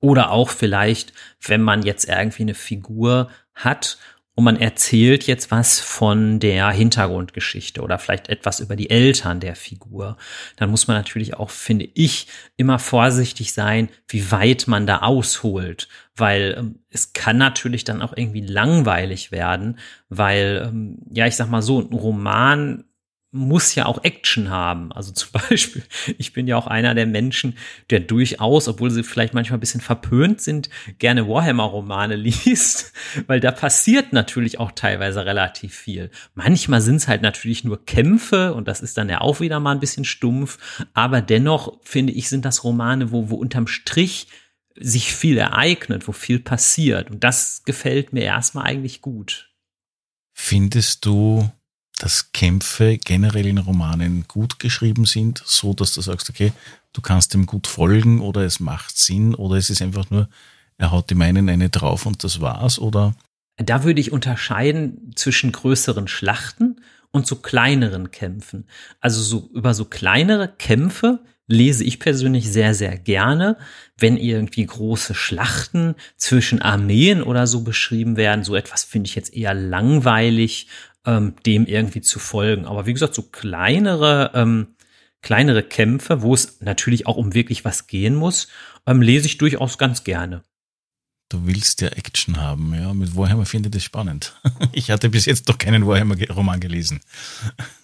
Oder auch vielleicht, wenn man jetzt irgendwie eine Figur hat und man erzählt jetzt was von der Hintergrundgeschichte oder vielleicht etwas über die Eltern der Figur. Dann muss man natürlich auch, finde ich, immer vorsichtig sein, wie weit man da ausholt, weil ähm, es kann natürlich dann auch irgendwie langweilig werden, weil, ähm, ja, ich sag mal so, ein Roman muss ja auch Action haben. Also zum *laughs* Beispiel, ich bin ja auch einer der Menschen, der durchaus, obwohl sie vielleicht manchmal ein bisschen verpönt sind, gerne Warhammer-Romane *laughs* liest, weil da passiert natürlich auch teilweise relativ viel. Manchmal sind es halt natürlich nur Kämpfe und das ist dann ja auch wieder mal ein bisschen stumpf, aber dennoch finde ich, sind das Romane, wo, wo unterm Strich sich viel ereignet, wo viel passiert und das gefällt mir erstmal eigentlich gut. Findest du, dass Kämpfe generell in Romanen gut geschrieben sind, so dass du sagst, okay, du kannst dem gut folgen oder es macht Sinn oder es ist einfach nur, er haut dem einen eine drauf und das war's oder? Da würde ich unterscheiden zwischen größeren Schlachten und so kleineren Kämpfen. Also so über so kleinere Kämpfe lese ich persönlich sehr, sehr gerne, wenn irgendwie große Schlachten zwischen Armeen oder so beschrieben werden. So etwas finde ich jetzt eher langweilig ähm, dem irgendwie zu folgen. Aber wie gesagt, so kleinere, ähm, kleinere Kämpfe, wo es natürlich auch um wirklich was gehen muss, ähm, lese ich durchaus ganz gerne. Du willst ja Action haben, ja. Mit Warhammer finde ich das spannend. *laughs* Ich hatte bis jetzt noch keinen Warhammer-Roman gelesen.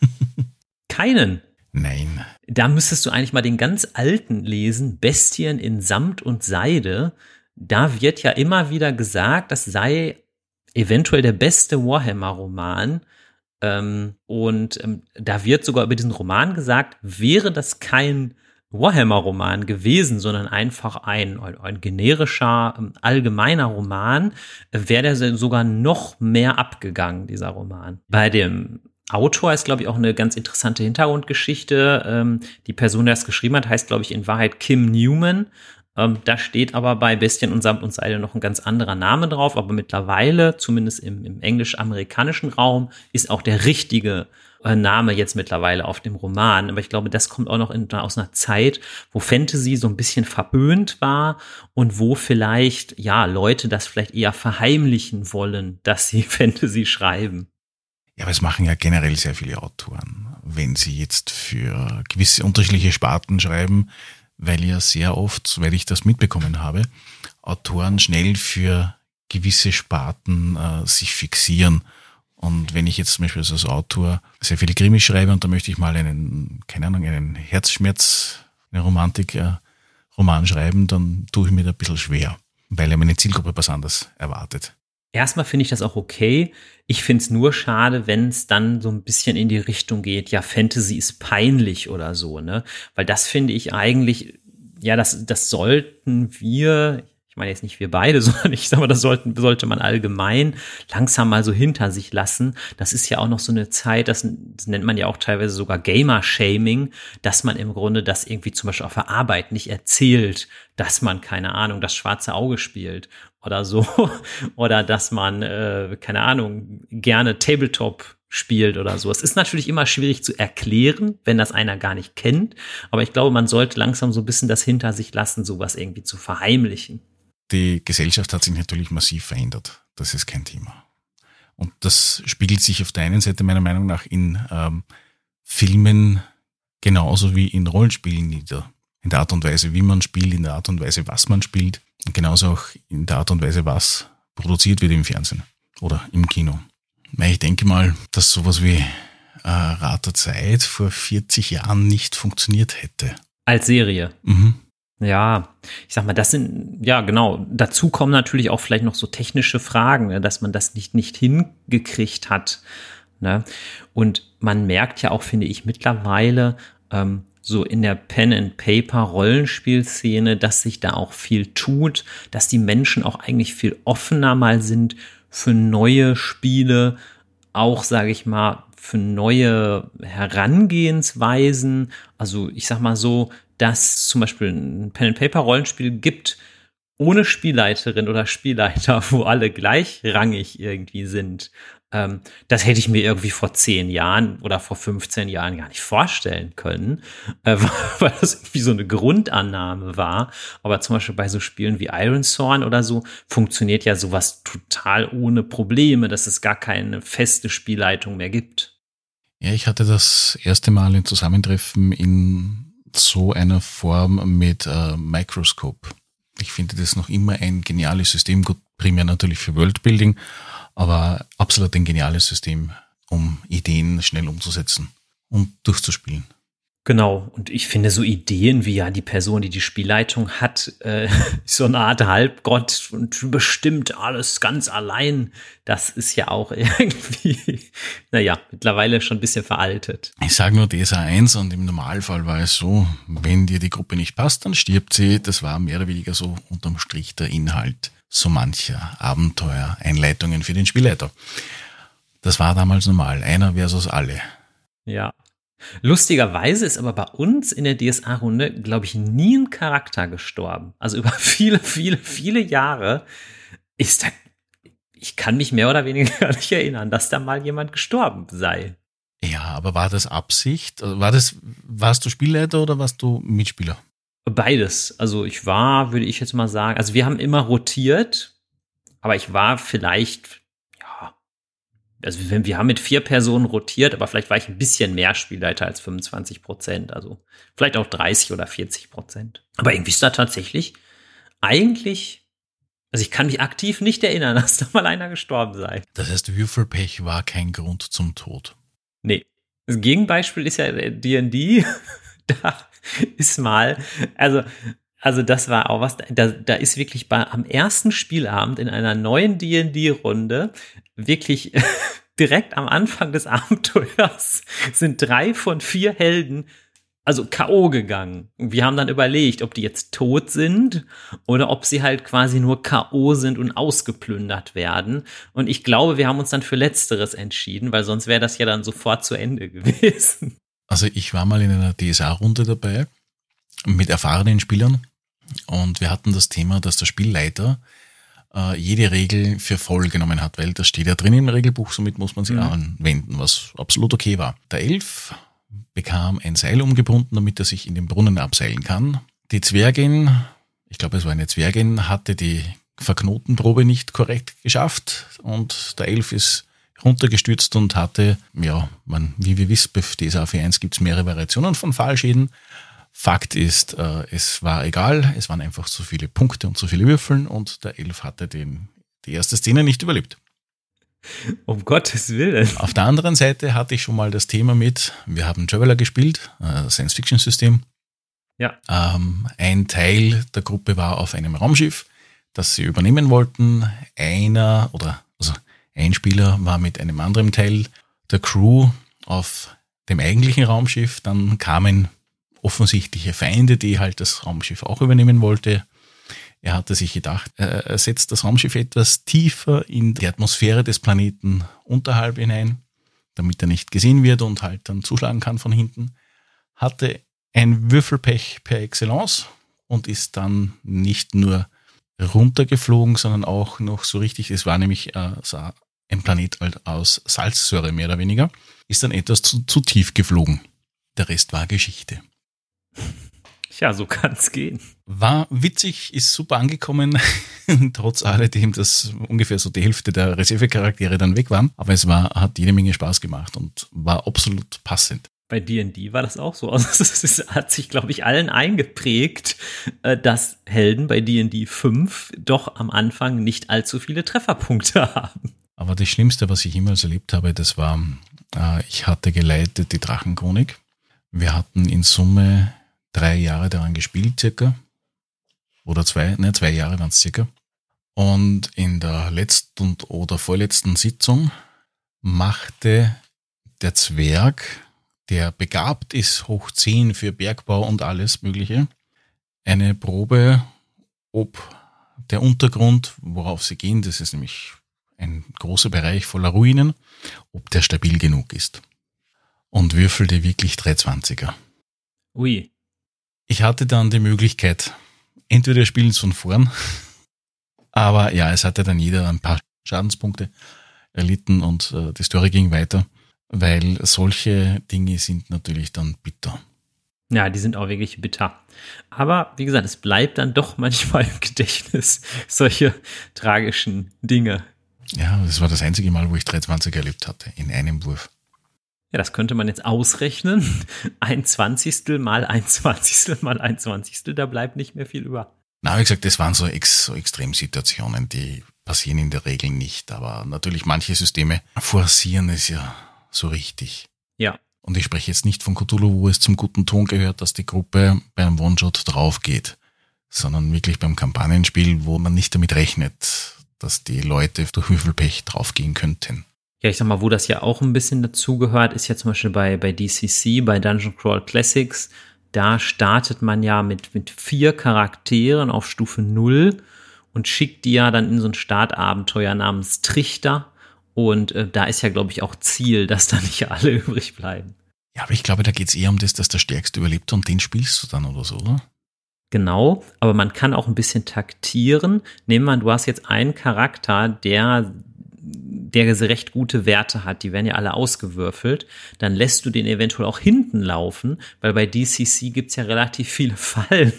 *laughs* Keinen? Nein. Da müsstest du eigentlich mal den ganz alten lesen, Bestien in Samt und Seide. Da wird ja immer wieder gesagt, das sei eventuell der beste Warhammer-Roman. Ähm, und ähm, da wird sogar über diesen Roman gesagt, wäre das kein Warhammer-Roman gewesen, sondern einfach ein, ein generischer, ähm, allgemeiner Roman, äh, wäre der sogar noch mehr abgegangen, dieser Roman. Bei dem Autor ist, glaube ich, auch eine ganz interessante Hintergrundgeschichte. Ähm, die Person, die das geschrieben hat, heißt, glaube ich, in Wahrheit Kim Newman ähm, da steht aber bei Bestien und Samt und Seide noch ein ganz anderer Name drauf, aber mittlerweile, zumindest im, im englisch-amerikanischen Raum, ist auch der richtige äh, Name jetzt mittlerweile auf dem Roman. Aber ich glaube, das kommt auch noch in, aus einer Zeit, wo Fantasy so ein bisschen verböhnt war und wo vielleicht, ja, Leute das vielleicht eher verheimlichen wollen, dass sie *laughs* Fantasy schreiben. Ja, aber es machen ja generell sehr viele Autoren. Wenn sie jetzt für gewisse unterschiedliche Sparten schreiben, weil ja sehr oft, weil ich das mitbekommen habe, Autoren schnell für gewisse Sparten äh, sich fixieren. Und wenn ich jetzt zum Beispiel als Autor sehr viele Krimis schreibe und da möchte ich mal einen, keine Ahnung, einen Herzschmerz, eine Romantik, äh, Roman schreiben, dann tue ich mir da ein bisschen schwer, weil ja meine Zielgruppe was anderes erwartet. Erstmal finde ich das auch okay. Ich finde es nur schade, wenn es dann so ein bisschen in die Richtung geht, ja, Fantasy ist peinlich oder so, ne? Weil das finde ich eigentlich, ja, das, das sollten wir, ich meine jetzt nicht wir beide, *laughs* sondern ich sage mal, das sollten, sollte man allgemein langsam mal so hinter sich lassen. Das ist ja auch noch so eine Zeit, das, das nennt man ja auch teilweise sogar Gamer-Shaming, dass man im Grunde das irgendwie zum Beispiel auf der Arbeit nicht erzählt, dass man, keine Ahnung, das schwarze Auge spielt oder so. *laughs* oder dass man, äh, keine Ahnung, gerne Tabletop spielt oder so. Es ist natürlich immer schwierig zu erklären, wenn das einer gar nicht kennt. Aber ich glaube, man sollte langsam so ein bisschen das hinter sich lassen, sowas irgendwie zu verheimlichen die Gesellschaft hat sich natürlich massiv verändert. Das ist kein Thema. Und das spiegelt sich auf der einen Seite meiner Meinung nach in ähm, Filmen genauso wie in Rollenspielen nieder. In der Art und Weise, wie man spielt, in der Art und Weise, was man spielt. Genauso auch in der Art und Weise, was produziert wird im Fernsehen oder im Kino. Ich denke mal, dass sowas wie äh, Rat der Zeit vor 40 Jahren nicht funktioniert hätte. Als Serie. Mhm. Ja, ich sag mal, das sind, ja, genau. Dazu kommen natürlich auch vielleicht noch so technische Fragen, ne, dass man das nicht, nicht hingekriegt hat. Ne? Und man merkt ja auch, finde ich, mittlerweile, ähm, so in der Pen-and-Paper-Rollenspielszene, dass sich da auch viel tut, dass die Menschen auch eigentlich viel offener mal sind für neue Spiele, auch, sage ich mal, für neue Herangehensweisen. Also ich sag mal so, dass zum Beispiel ein Pen-and-Paper-Rollenspiel gibt, ohne Spielleiterin oder Spielleiter, *laughs* wo alle gleichrangig irgendwie sind. Ähm, das hätte ich mir irgendwie vor zehn Jahren oder vor 15 Jahren gar nicht vorstellen können, äh, *laughs* weil das irgendwie so eine Grundannahme war. Aber zum Beispiel bei so Spielen wie Iron Thorn oder so funktioniert ja sowas total ohne Probleme, dass es gar keine feste Spielleitung mehr gibt. Ja, ich hatte das erste Mal ein Zusammentreffen in so einer Form mit äh, Microscope. Ich finde das noch immer ein geniales System, gut, primär natürlich für Worldbuilding, aber absolut ein geniales System, um Ideen schnell umzusetzen und durchzuspielen. Genau, und ich finde so Ideen wie ja die Person, die die Spielleitung hat, äh, *laughs* so eine Art Halbgott und bestimmt alles ganz allein, das ist ja auch *laughs* irgendwie, naja, mittlerweile schon ein bisschen veraltet. Ich sage nur DSA 1 und im Normalfall war es so, wenn dir die Gruppe nicht passt, dann stirbt sie. Das war mehr oder weniger so unterm Strich der Inhalt so mancher Abenteuer, Einleitungen für den Spielleiter. Das war damals normal, einer versus alle. Ja, Lustigerweise ist aber bei uns in der DSA-Runde, glaube ich, nie ein Charakter gestorben. Also über *laughs* viele, viele, viele Jahre ist da, ich kann mich mehr oder weniger *laughs* gar nicht erinnern, dass da mal jemand gestorben sei. Ja, aber war das Absicht? War das, warst du Spielleiter oder warst du Mitspieler? Beides. Also ich war, würde ich jetzt mal sagen, also wir haben immer rotiert, aber ich war vielleicht also wir, wir haben mit vier Personen rotiert, aber vielleicht war ich ein bisschen mehr Spielleiter als 25 Prozent. Also vielleicht auch 30 oder 40 Prozent. Aber irgendwie ist da tatsächlich eigentlich, also ich kann mich aktiv nicht erinnern, *laughs* dass da mal einer gestorben sei. Das heißt, Würfelpech war kein Grund zum Tod. Nee. Das Gegenbeispiel ist ja D&D. *laughs* da *laughs* ist mal, also also das war auch was, da, da ist wirklich bei, am ersten Spielabend in einer neuen D&D-Runde wirklich *laughs* direkt am Anfang des *laughs* Abenteuers sind drei von vier Helden also K.O. gegangen. Wir haben dann überlegt, ob die jetzt tot sind oder ob sie halt quasi nur K.O. sind und ausgeplündert werden. Und ich glaube, wir haben uns dann für Letzteres entschieden, weil sonst wäre das ja dann sofort zu Ende gewesen. Also ich war mal in einer DSA-Runde dabei mit erfahrenen Spielern und wir hatten das Thema, dass der Spielleiter äh, jede Regel für voll genommen hat, weil das steht ja drin im Regelbuch, somit muss man sie mhm. anwenden, was absolut okay war. Der Elf bekam ein Seil umgebunden, damit er sich in den Brunnen abseilen kann. Die Zwergin, ich glaube es war eine Zwergin, hatte die Verknotenprobe nicht korrekt geschafft und der Elf ist runtergestürzt und hatte, ja, man, wie wir wissen, bei DSA 4.1 gibt es mehrere Variationen von Fallschäden. Fakt ist, äh, es war egal, es waren einfach zu viele Punkte und zu viele Würfeln und der Elf hatte den, die erste Szene nicht überlebt. Um Gottes Willen. Auf der anderen Seite hatte ich schon mal das Thema mit, wir haben Traveler gespielt, äh, Science-Fiction-System. Ja. Ähm, ein Teil der Gruppe war auf einem Raumschiff, das sie übernehmen wollten. Einer oder also ein Spieler war mit einem anderen Teil der Crew auf dem eigentlichen Raumschiff. Dann kamen offensichtliche Feinde, die halt das Raumschiff auch übernehmen wollte. Er hatte sich gedacht, er setzt das Raumschiff etwas tiefer in die Atmosphäre des Planeten unterhalb hinein, damit er nicht gesehen wird und halt dann zuschlagen kann von hinten. Hatte ein Würfelpech per Excellence und ist dann nicht nur runtergeflogen, sondern auch noch so richtig, es war nämlich äh, ein Planet halt aus Salzsäure mehr oder weniger, ist dann etwas zu, zu tief geflogen. Der Rest war Geschichte. *laughs* Ja, so kann's gehen. War witzig, ist super angekommen, *laughs* trotz alledem, dass ungefähr so die Hälfte der Reservecharaktere dann weg waren. Aber es war, hat jede Menge Spaß gemacht und war absolut passend. Bei D&D war das auch so. *laughs* Also es hat sich, glaube ich, allen eingeprägt, äh, dass Helden bei D&D 5 doch am Anfang nicht allzu viele Trefferpunkte haben. Aber das Schlimmste, was ich jemals erlebt habe, das war, äh, ich hatte geleitet die Drachenchronik. Wir hatten in Summe drei Jahre daran gespielt, circa. Oder zwei, ne, zwei Jahre waren es circa. Und in der letzten oder vorletzten Sitzung machte der Zwerg, der begabt ist, hoch 10 für Bergbau und alles Mögliche, eine Probe, ob der Untergrund, worauf sie gehen, das ist nämlich ein großer Bereich voller Ruinen, ob der stabil genug ist. Und würfelte wirklich 320er. Ui. Ich hatte dann die Möglichkeit, entweder spielen von vorn, *laughs* aber ja, es hatte dann jeder ein paar Schadenspunkte. erlitten und äh, die Story ging weiter, weil solche Dinge sind natürlich dann bitter. Ja, die sind auch wirklich bitter. Aber wie gesagt, es bleibt dann doch *laughs* manchmal im Gedächtnis solche tragischen Dinge. Ja, das war das einzige Mal, wo ich 320 erlebt hatte, in einem Wurf. Ja, das könnte man jetzt ausrechnen. Ein Zwanzigstel mal ein Zwanzigstel mal ein Zwanzigstel, da bleibt nicht mehr viel über. Na, wie gesagt, das waren so, ex, so Extremsituationen, die passieren in der Regel nicht. Aber natürlich manche Systeme forcieren es ja so richtig. Ja. Und ich spreche jetzt nicht von Cthulhu, wo es zum guten Ton gehört, dass die Gruppe beim One-Shot drauf geht, sondern wirklich beim Kampagnenspiel, wo man nicht damit rechnet, dass die Leute *laughs* durch Würfelpech draufgehen könnten. Ja, ich sag mal, wo das ja auch ein bisschen dazugehört, ist ja zum Beispiel bei, bei DCC, bei Dungeon Crawl Classics. Da startet man ja mit, mit vier Charakteren auf Stufe 0 und schickt die ja dann in so ein Startabenteuer namens Trichter. Und äh, da ist ja, glaube ich, auch Ziel, *laughs* dass da nicht alle *laughs* übrig bleiben. Ja, aber ich glaube, da geht es eher um das, dass der Stärkste überlebt und den spielst du dann oder so, oder? Genau, aber man kann auch ein bisschen taktieren. Nehmen wir an, du hast jetzt einen Charakter, der der recht gute Werte hat, die werden ja alle ausgewürfelt, dann lässt du den eventuell auch hinten laufen, weil bei DCC gibt's ja relativ viele *laughs* Fallen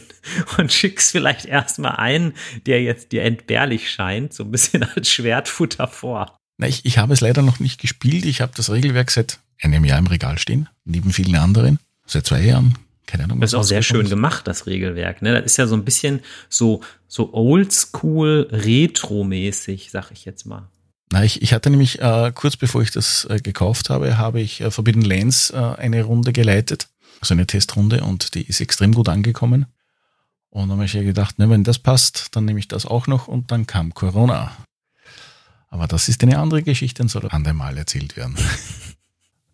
und schickst vielleicht erstmal einen, der jetzt dir entbehrlich scheint, so ein bisschen *laughs* als Schwertfutter vor. Na, ich, ich habe es leider noch nicht gespielt. Ich habe das Regelwerk seit einem Jahr im Regal stehen, neben vielen anderen. Seit zwei Jahren. Keine Ahnung. Das ist auch sehr schön gemacht, das Regelwerk. Ne? Das ist ja so ein bisschen so, so oldschool, retro-mäßig, sag ich jetzt mal. Na, ich, ich hatte nämlich äh, kurz bevor ich das äh, gekauft habe, habe ich äh, Forbidden Lands äh, eine Runde geleitet, also eine Testrunde und die ist extrem gut angekommen. Und dann habe ich ja gedacht, ne, wenn das passt, dann nehme ich das auch noch und dann kam Corona. Aber das ist eine andere Geschichte und soll andermal erzählt werden. *laughs*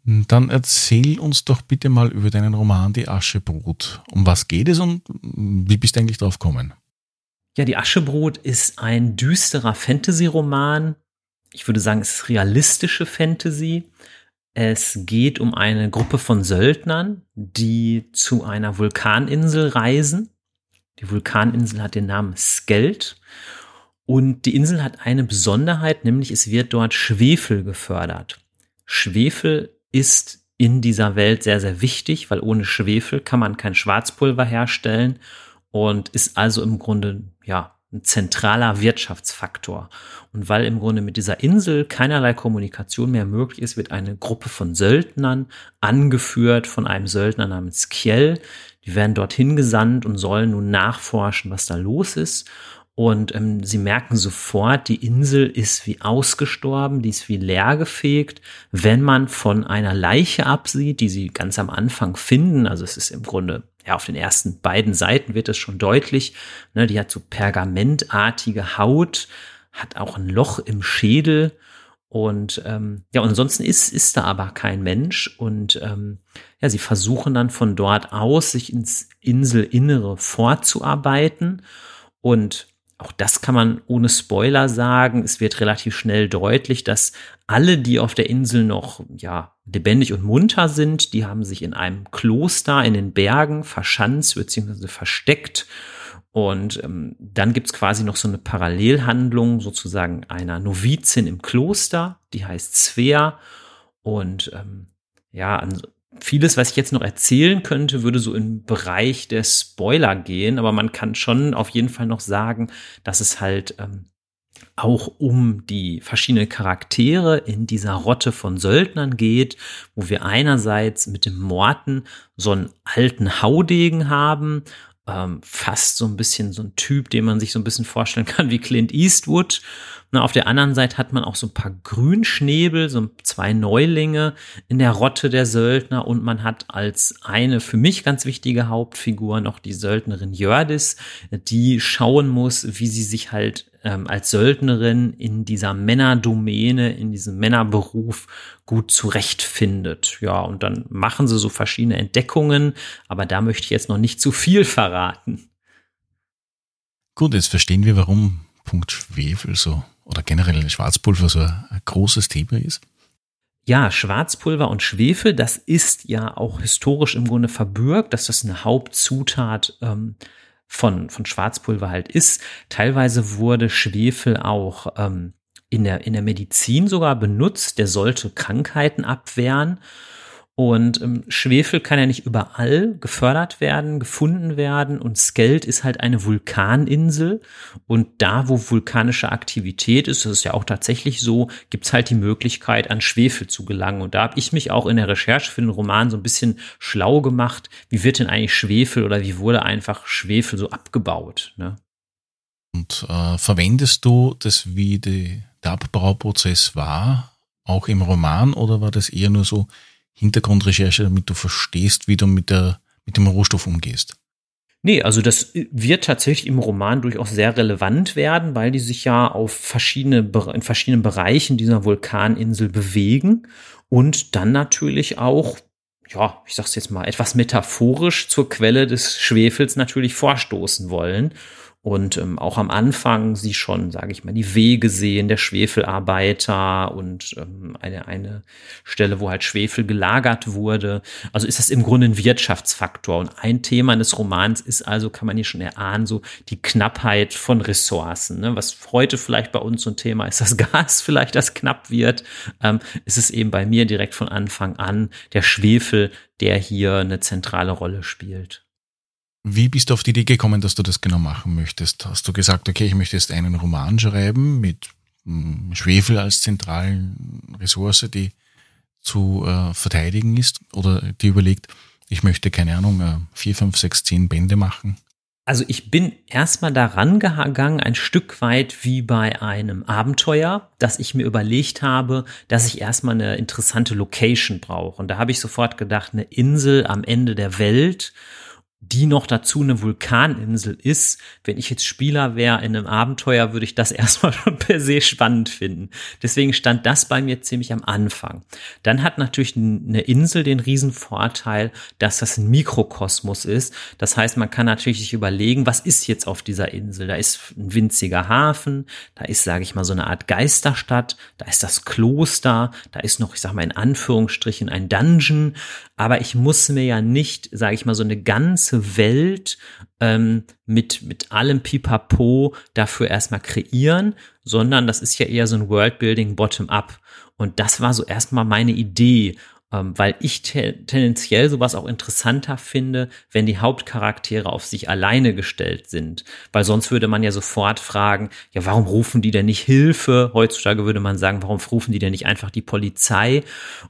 Dann erzähl uns doch bitte mal über deinen Roman Die Aschebrut. Um was geht es und wie bist du eigentlich drauf gekommen? Ja, Die Aschebrut ist ein düsterer Fantasy-Roman, ich würde sagen, es ist realistische Fantasy. Es geht um eine Gruppe von Söldnern, die zu einer Vulkaninsel reisen. Die Vulkaninsel hat den Namen Skeld. Und die Insel hat eine Besonderheit, nämlich es wird dort Schwefel gefördert. Schwefel ist in dieser Welt sehr, sehr wichtig, weil ohne Schwefel kann man kein Schwarzpulver herstellen und ist also im Grunde, ja, ein zentraler Wirtschaftsfaktor. Und weil im Grunde mit dieser Insel keinerlei Kommunikation mehr möglich ist, wird eine Gruppe von Söldnern angeführt von einem Söldner namens Kjell. Die werden dorthin gesandt und sollen nun nachforschen, was da los ist. Und ähm, sie merken sofort, die Insel ist wie ausgestorben, die ist wie leergefegt. Wenn man von einer Leiche absieht, die sie ganz am Anfang finden, also es ist im Grunde ja, auf den ersten beiden Seiten wird es schon deutlich. Ne, die hat so pergamentartige Haut, hat auch ein Loch im Schädel und ähm, ja, und ansonsten ist, ist da aber kein Mensch. Und ähm, ja, sie versuchen dann von dort aus, sich ins Inselinnere vorzuarbeiten. Und auch das kann man ohne Spoiler sagen. Es wird relativ schnell deutlich, dass alle, die auf der Insel noch ja lebendig und munter sind, die haben sich in einem Kloster in den Bergen verschanzt bzw. versteckt. Und ähm, dann gibt's quasi noch so eine Parallelhandlung sozusagen einer Novizin im Kloster, die heißt Svea. Und ähm, ja, an, vieles, was ich jetzt noch erzählen könnte, würde so im Bereich der Spoiler gehen, aber man kann schon auf jeden Fall noch sagen, dass es halt ähm, auch um die verschiedenen Charaktere in dieser Rotte von Söldnern geht, wo wir einerseits mit dem Morten so einen alten Haudegen haben, ähm, fast so ein bisschen so ein Typ, den man sich so ein bisschen vorstellen kann wie Clint Eastwood na, auf der anderen Seite hat man auch so ein paar Grünschnäbel, so zwei Neulinge in der Rotte der Söldner und man hat als eine für mich ganz wichtige Hauptfigur noch die Söldnerin Jördis, die schauen muss, wie sie sich halt ähm, als Söldnerin in dieser Männerdomäne, in diesem Männerberuf gut zurechtfindet. Ja, und dann machen sie so verschiedene Entdeckungen, aber da möchte ich jetzt noch nicht zu viel verraten. Gut, jetzt verstehen wir, warum Punkt Schwefel so oder generell Schwarzpulver so ein großes Thema ist? Ja, Schwarzpulver und Schwefel, das ist ja auch historisch im Grunde verbürgt, dass das eine Hauptzutat ähm, von, von Schwarzpulver halt ist. Teilweise wurde Schwefel auch ähm, in der, in der Medizin sogar benutzt. Der sollte Krankheiten abwehren. Und ähm, Schwefel kann ja nicht überall gefördert werden, gefunden werden. Und Skeld ist halt eine Vulkaninsel. Und da, wo vulkanische Aktivität ist, das ist ja auch tatsächlich so, gibt's halt die Möglichkeit, an Schwefel zu gelangen. Und da habe ich mich auch in der Recherche für den Roman so ein bisschen schlau gemacht. Wie wird denn eigentlich Schwefel oder wie wurde einfach Schwefel so abgebaut? Ne? Und äh, verwendest du das, wie die, der Abbauprozess war, auch im Roman oder war das eher nur so, Hintergrundrecherche, damit du verstehst, wie du mit, der, mit dem Rohstoff umgehst. Nee, also das wird tatsächlich im Roman durchaus sehr relevant werden, weil die sich ja auf verschiedene, in verschiedenen Bereichen dieser Vulkaninsel bewegen und dann natürlich auch, ja, ich sag's jetzt mal etwas metaphorisch zur Quelle des Schwefels natürlich vorstoßen wollen und ähm, auch am Anfang sie schon, sage ich mal, die Wege sehen der Schwefelarbeiter und ähm, eine, eine Stelle, wo halt Schwefel gelagert wurde. Also ist das im Grunde ein Wirtschaftsfaktor. Und ein Thema des Romans ist also, kann man hier schon erahnen, so die Knappheit von Ressourcen. Ne? Was heute vielleicht bei uns so ein Thema ist, das *laughs* Gas vielleicht, das knapp wird, ähm, ist es eben bei mir direkt von Anfang an der Schwefel, der hier eine zentrale Rolle spielt. Wie bist du auf die Idee gekommen, dass du das genau machen möchtest? Hast du gesagt, okay, ich möchte jetzt einen Roman schreiben mit hm, Schwefel als zentralen Ressource, die zu äh, verteidigen ist? Oder die überlegt, ich möchte, keine Ahnung, äh, vier, fünf, sechs, zehn Bände machen? Also ich bin erstmal daran gegangen, ein Stück weit wie bei einem Abenteuer, dass ich mir überlegt habe, dass ich erstmal eine interessante Location brauche. Und da habe ich sofort gedacht, eine Insel am Ende der Welt die noch dazu eine Vulkaninsel ist. Wenn ich jetzt Spieler wäre in einem Abenteuer, würde ich das *laughs* erstmal schon per se spannend finden. Deswegen stand das bei mir ziemlich am Anfang. Dann hat natürlich eine Insel den Riesenvorteil, dass das ein Mikrokosmos ist. Das heißt, man kann natürlich sich überlegen, was ist jetzt auf dieser Insel? Da ist ein winziger Hafen, da ist, sage ich mal, so eine Art Geisterstadt, da ist das Kloster, da ist noch, ich sag mal in Anführungsstrichen, ein Dungeon. Aber ich muss mir ja nicht, sage ich mal, so eine ganze Welt ähm, mit, mit allem Pipapo dafür erstmal kreieren, sondern das ist ja eher so ein Worldbuilding bottom-up. Und das war so erstmal meine Idee ähm, weil ich te tendenziell sowas auch interessanter finde, wenn die Hauptcharaktere auf sich alleine gestellt sind. Weil sonst würde man ja sofort fragen, ja, warum rufen die denn nicht Hilfe? Heutzutage würde man sagen, warum rufen die denn nicht einfach die Polizei?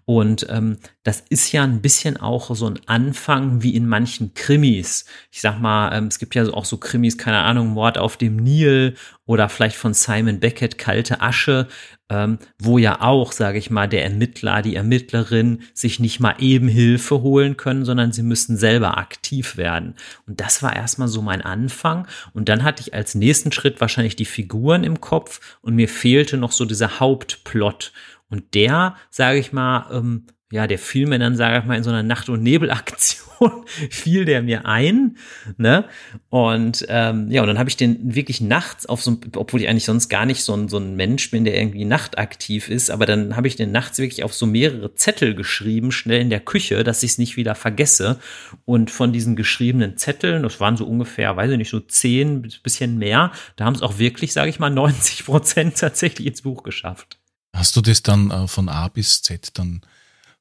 Und ähm, das ist ja ein bisschen auch so ein Anfang wie in manchen Krimis. Ich sag mal, ähm, es gibt ja auch so Krimis, keine Ahnung, Mord auf dem Nil oder vielleicht von Simon Beckett Kalte Asche, ähm, wo ja auch, sage ich mal, der Ermittler, die Ermittlerin sich nicht mal eben Hilfe holen können, sondern sie müssen selber aktiv werden. Und das war erstmal so mein Anfang. Und dann hatte ich als nächsten Schritt wahrscheinlich die Figuren im Kopf und mir fehlte noch so dieser Hauptplot. Und der, sage ich mal, ähm, ja, der fiel mir dann, sage ich mal, in so einer Nacht- und Nebelaktion *laughs* fiel der mir ein, ne? Und ähm, ja, und dann habe ich den wirklich nachts auf so, obwohl ich eigentlich sonst gar nicht so ein, so ein Mensch bin, der irgendwie nachtaktiv ist, aber dann habe ich den nachts wirklich auf so mehrere Zettel geschrieben, schnell in der Küche, dass ich es nicht wieder vergesse. Und von diesen geschriebenen Zetteln, das waren so ungefähr, weiß ich nicht, so zehn, bisschen mehr, da haben es auch wirklich, sage ich mal, 90 Prozent *laughs* tatsächlich ins Buch geschafft. Hast du das dann äh, von A bis Z dann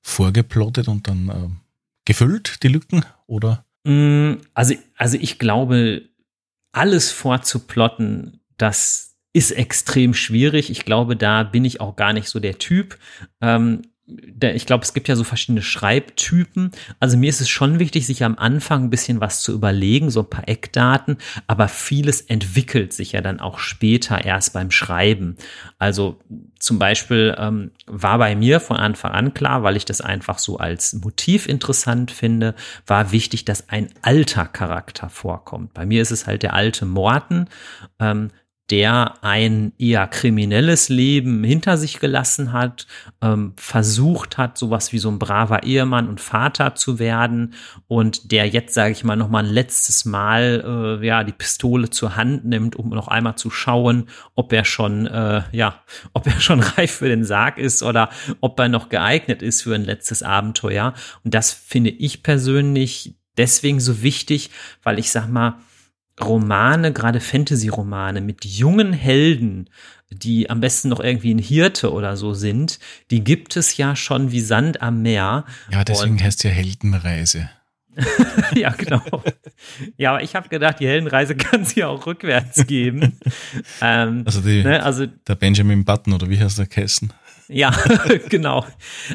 vorgeplottet und dann äh, gefüllt, die Lücken, oder? Mm, also, also ich glaube, alles vorzuplotten, das ist extrem schwierig. Ich glaube, da bin ich auch gar nicht so der Typ. Ähm, ich glaube, es gibt ja so verschiedene Schreibtypen. Also mir ist es schon wichtig, sich am Anfang ein bisschen was zu überlegen, so ein paar Eckdaten, aber vieles entwickelt sich ja dann auch später erst beim Schreiben. Also zum Beispiel ähm, war bei mir von Anfang an klar, weil ich das einfach so als Motiv interessant finde, war wichtig, dass ein alter Charakter vorkommt. Bei mir ist es halt der alte Morten. Ähm, der ein eher kriminelles Leben hinter sich gelassen hat, ähm, versucht hat, sowas wie so ein braver Ehemann und Vater zu werden und der jetzt, sage ich mal, noch mal ein letztes Mal äh, ja die Pistole zur Hand nimmt, um noch einmal zu schauen, ob er schon äh, ja, *laughs* ob er schon reif für den Sarg ist oder ob er noch geeignet ist für ein letztes Abenteuer. Und das finde ich persönlich deswegen so wichtig, weil ich sag mal Romane, gerade Fantasy-Romane mit jungen Helden, die am besten noch irgendwie ein Hirte oder so sind, die gibt es ja schon wie Sand am Meer. Ja, deswegen Und heißt ja Heldenreise. *laughs* ja, genau. Ja, aber ich habe gedacht, die Heldenreise *laughs* kann es ja auch rückwärts geben. *laughs* ähm, also, die, ne, also der Benjamin Button oder wie heißt der Kessen? Ja, *laughs* genau.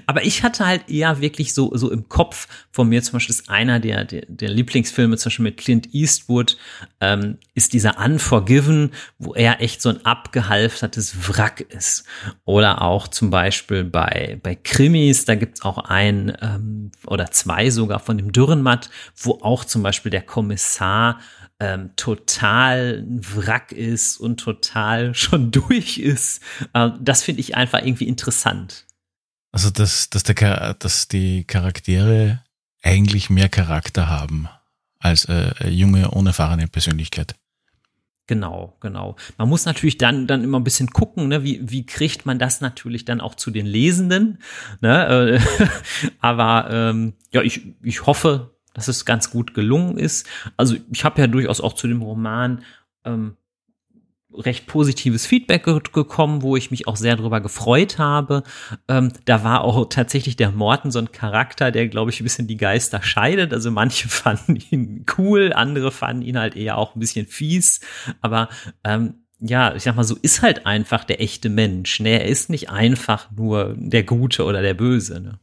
Aber ich hatte halt eher wirklich so, so im Kopf von mir zum Beispiel ist einer der, der, der Lieblingsfilme, zum Beispiel mit Clint Eastwood, ähm, ist dieser Unforgiven, wo er echt so ein abgehalftertes Wrack ist. Oder auch zum Beispiel bei, bei Krimis, da gibt's auch ein ähm, oder zwei sogar von dem Dürrenmatt, wo auch zum Beispiel der Kommissar ähm, total ein Wrack ist und total *laughs* schon durch ist. Äh, das finde ich einfach irgendwie interessant. Also, dass, dass, der, dass die Charaktere eigentlich mehr Charakter haben als äh, junge, unerfahrene Persönlichkeit. Genau, genau. Man muss natürlich dann, dann immer ein bisschen gucken, ne, wie, wie kriegt man das natürlich dann auch zu den Lesenden. Ne? Äh, *laughs* aber ähm, ja, ich, ich hoffe, dass es ganz gut gelungen ist. Also ich habe ja durchaus auch zu dem Roman ähm, recht positives Feedback gekommen, wo ich mich auch sehr darüber gefreut habe. Ähm, da war auch tatsächlich der Morten so ein Charakter, der, glaube ich, ein bisschen die Geister scheidet. Also manche *laughs* fanden ihn cool, andere fanden ihn halt eher auch ein bisschen fies. Aber ähm, ja, ich sag mal, so ist halt einfach der echte Mensch. Ne? Er ist nicht einfach nur der Gute oder der Böse. Ne?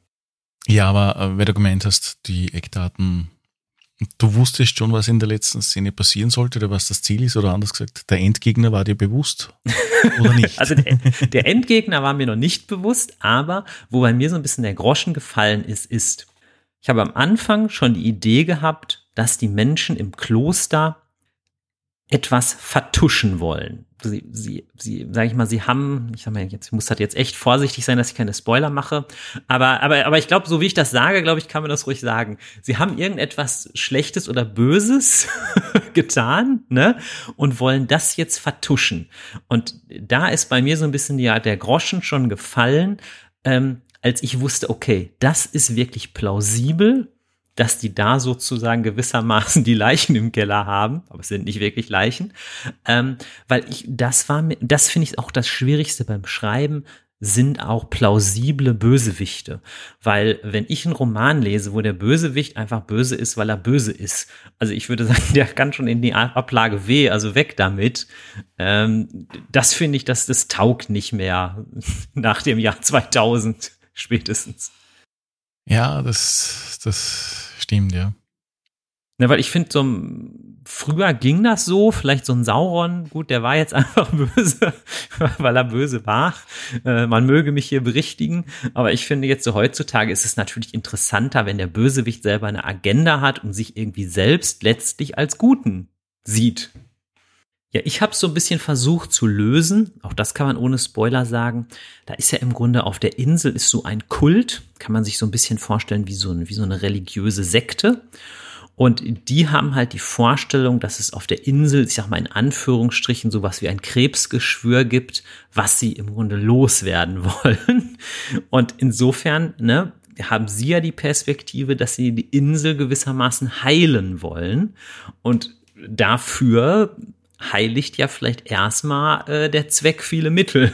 Ja, aber äh, weil du gemeint hast, die Eckdaten, du wusstest schon, was in der letzten Szene passieren sollte oder was das Ziel ist oder anders gesagt, der Endgegner war dir bewusst oder *laughs* nicht? also der, der Endgegner war mir noch nicht bewusst, aber wo bei mir so ein bisschen der Groschen gefallen ist, ist, ich habe am Anfang schon die Idee gehabt, dass die Menschen im Kloster etwas vertuschen wollen. Sie, sie, sie, sag ich mal, sie haben, ich sag mal, jetzt muss das jetzt echt vorsichtig sein, dass ich keine Spoiler mache. Aber, aber, aber ich glaube, so wie ich das sage, glaube ich, kann man das ruhig sagen. Sie haben irgendetwas Schlechtes oder Böses *laughs* getan, ne? Und wollen das jetzt vertuschen. Und da ist bei mir so ein bisschen ja der Groschen schon gefallen, ähm, als ich wusste, okay, das ist wirklich plausibel dass die da sozusagen gewissermaßen die Leichen im Keller haben, aber es sind nicht wirklich Leichen, ähm, weil ich, das war mir, das finde ich auch das Schwierigste beim Schreiben, sind auch plausible Bösewichte. Weil wenn ich einen Roman lese, wo der Bösewicht einfach böse ist, weil er böse ist, also ich würde *laughs* sagen, der kann schon in die Ablage weh, also weg damit. Ähm, das finde ich, dass das taugt nicht mehr *laughs* nach dem Jahr 2000 spätestens. Ja, das, das stimmt, ja. Ne, weil ich finde, so früher ging das so, vielleicht so ein Sauron, gut, der war jetzt *laughs* einfach böse, weil er böse war. Äh, man möge mich hier berichtigen, aber ich finde jetzt so heutzutage ist es natürlich interessanter, wenn der Bösewicht selber eine Agenda hat und sich irgendwie selbst letztlich als Guten sieht. Ja, ich habe so ein bisschen versucht zu lösen. Auch das kann man ohne Spoiler sagen. Da ist ja im Grunde auf der Insel ist so ein Kult, kann man sich so ein bisschen vorstellen wie so, ein, wie so eine religiöse Sekte. Und die haben halt die Vorstellung, dass es auf der Insel, ich sag mal in Anführungsstrichen, sowas wie ein Krebsgeschwür gibt, was sie im Grunde loswerden *laughs* wollen. Und insofern, ne, haben sie ja die Perspektive, dass sie die Insel gewissermaßen heilen wollen. Und dafür heiligt ja vielleicht erstmal äh, der Zweck viele Mittel.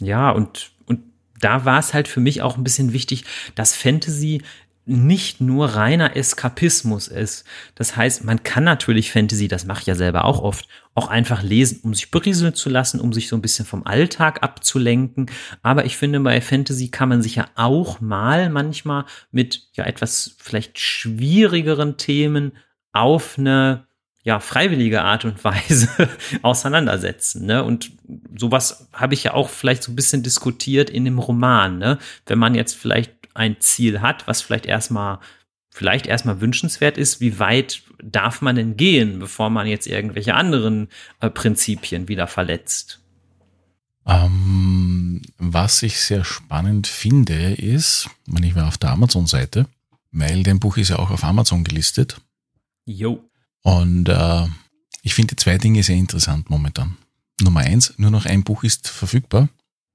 Ja, und, und da war es halt für mich auch ein bisschen wichtig, dass Fantasy nicht nur reiner Eskapismus ist. Das heißt, man kann natürlich Fantasy, das mache ich ja selber auch oft, auch einfach lesen, um sich berieseln zu lassen, um sich so ein bisschen vom Alltag abzulenken. Aber ich finde, bei Fantasy kann man sich ja auch mal manchmal mit ja etwas vielleicht schwierigeren Themen auf eine ja, freiwillige Art und Weise *laughs* auseinandersetzen. Ne? Und sowas habe ich ja auch vielleicht so ein bisschen diskutiert in dem Roman. Ne? Wenn man jetzt vielleicht ein Ziel hat, was vielleicht erstmal vielleicht erstmal wünschenswert ist, wie weit darf man denn gehen, bevor man jetzt irgendwelche anderen äh, Prinzipien wieder verletzt? Ähm, was ich sehr spannend finde, ist, wenn ich war auf der Amazon-Seite, weil dein Buch ist ja auch auf Amazon gelistet. Jo. Und äh, ich finde zwei Dinge sehr interessant momentan. Nummer eins, nur noch ein Buch ist verfügbar.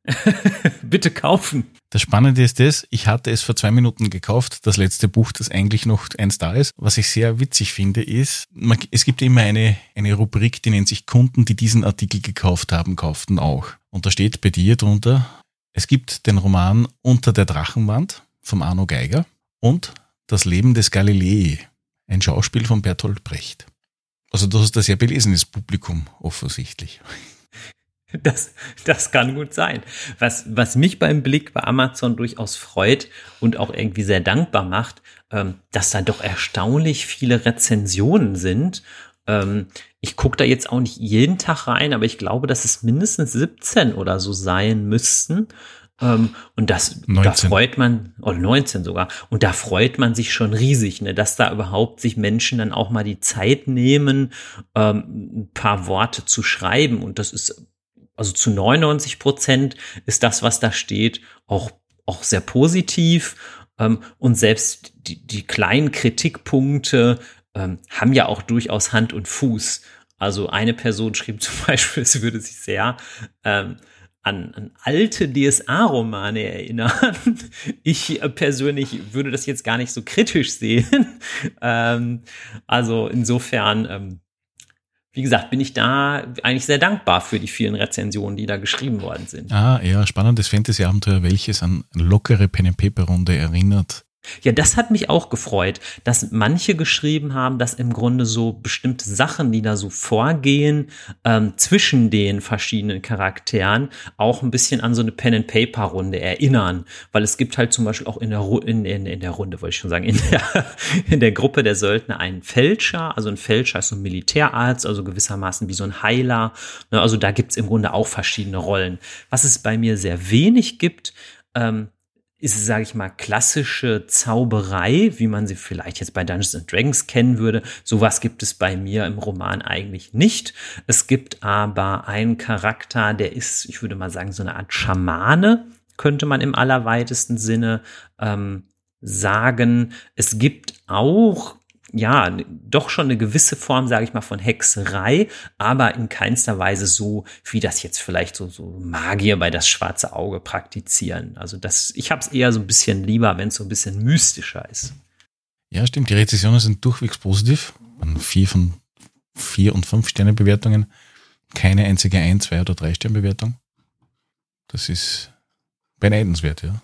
*laughs* Bitte kaufen. Das Spannende ist das, ich hatte es vor zwei Minuten gekauft, das letzte Buch, das eigentlich noch eins da ist. Was ich sehr witzig finde, ist, man, es gibt immer eine, eine Rubrik, die nennt sich Kunden, die diesen Artikel gekauft haben, kauften auch. Und da steht bei dir drunter, es gibt den Roman Unter der Drachenwand vom Arno Geiger und Das Leben des Galilei, ein Schauspiel von Bertolt Brecht. Also du hast ein sehr belesenes Publikum offensichtlich. *laughs* Das, das kann gut sein. Was, was mich beim Blick bei Amazon durchaus freut und auch irgendwie sehr dankbar macht, ähm, dass da doch erstaunlich viele Rezensionen sind. Ähm, ich gucke da jetzt auch nicht jeden Tag rein, aber ich glaube, dass es mindestens 17 oder so sein müssten. Ähm, und das, 19. da freut man, oder 19 sogar, und da freut man sich schon riesig, ne, dass da überhaupt sich Menschen dann auch mal die Zeit nehmen, ähm, ein paar Worte zu schreiben. Und das ist also zu 99 Prozent ist das, was da steht, auch, auch sehr positiv. Ähm, und selbst die, die kleinen Kritikpunkte ähm, haben ja auch durchaus Hand und Fuß. Also eine Person schrieb *laughs* zum Beispiel, es würde sich sehr ähm, an, an alte DSA-Romane erinnern. *laughs* Ich persönlich würde das jetzt gar nicht so kritisch sehen. *laughs* ähm, also insofern ähm, wie gesagt, bin ich da eigentlich sehr dankbar für die vielen Rezensionen, die da geschrieben worden sind. Ah, ja, spannendes Fantasy-Abenteuer, welches an lockere Pen-and-Paper-Runde erinnert. Ja, das hat mich auch gefreut, dass manche geschrieben haben, dass im Grunde so bestimmte Sachen, die da so vorgehen, ähm, zwischen den verschiedenen Charakteren auch ein bisschen an so eine Pen-and-Paper-Runde erinnern. Weil es gibt halt zum Beispiel auch in der, Ru in, in, in der Runde, wollte ich schon sagen, in der, *laughs* in der Gruppe der Söldner einen Fälscher. Also ein Fälscher ist so ein Militärarzt, also gewissermaßen wie so ein Heiler. Ne, also da gibt's im Grunde auch verschiedene Rollen. Was es bei mir sehr wenig gibt, ähm, ist, sage ich mal, klassische Zauberei, wie man sie vielleicht jetzt bei Dungeons and Dragons kennen würde. Sowas gibt es bei mir im Roman eigentlich nicht. Es gibt aber einen Charakter, der ist, ich würde mal sagen, so eine Art Schamane, könnte man im allerweitesten Sinne ähm, sagen. Es gibt auch ja, doch schon eine gewisse Form, sage ich mal, von Hexerei, aber in keinster Weise so, wie das jetzt vielleicht so, so Magier bei das schwarze Auge praktizieren. Also das, ich habe es eher so ein bisschen lieber, wenn es so ein bisschen mystischer ist. Ja, stimmt. Die Rezessionen sind durchwegs positiv. Vier von vier und fünf Sterne Bewertungen. Keine einzige ein, zwei oder drei Sterne Bewertung. Das ist beneidenswert, ja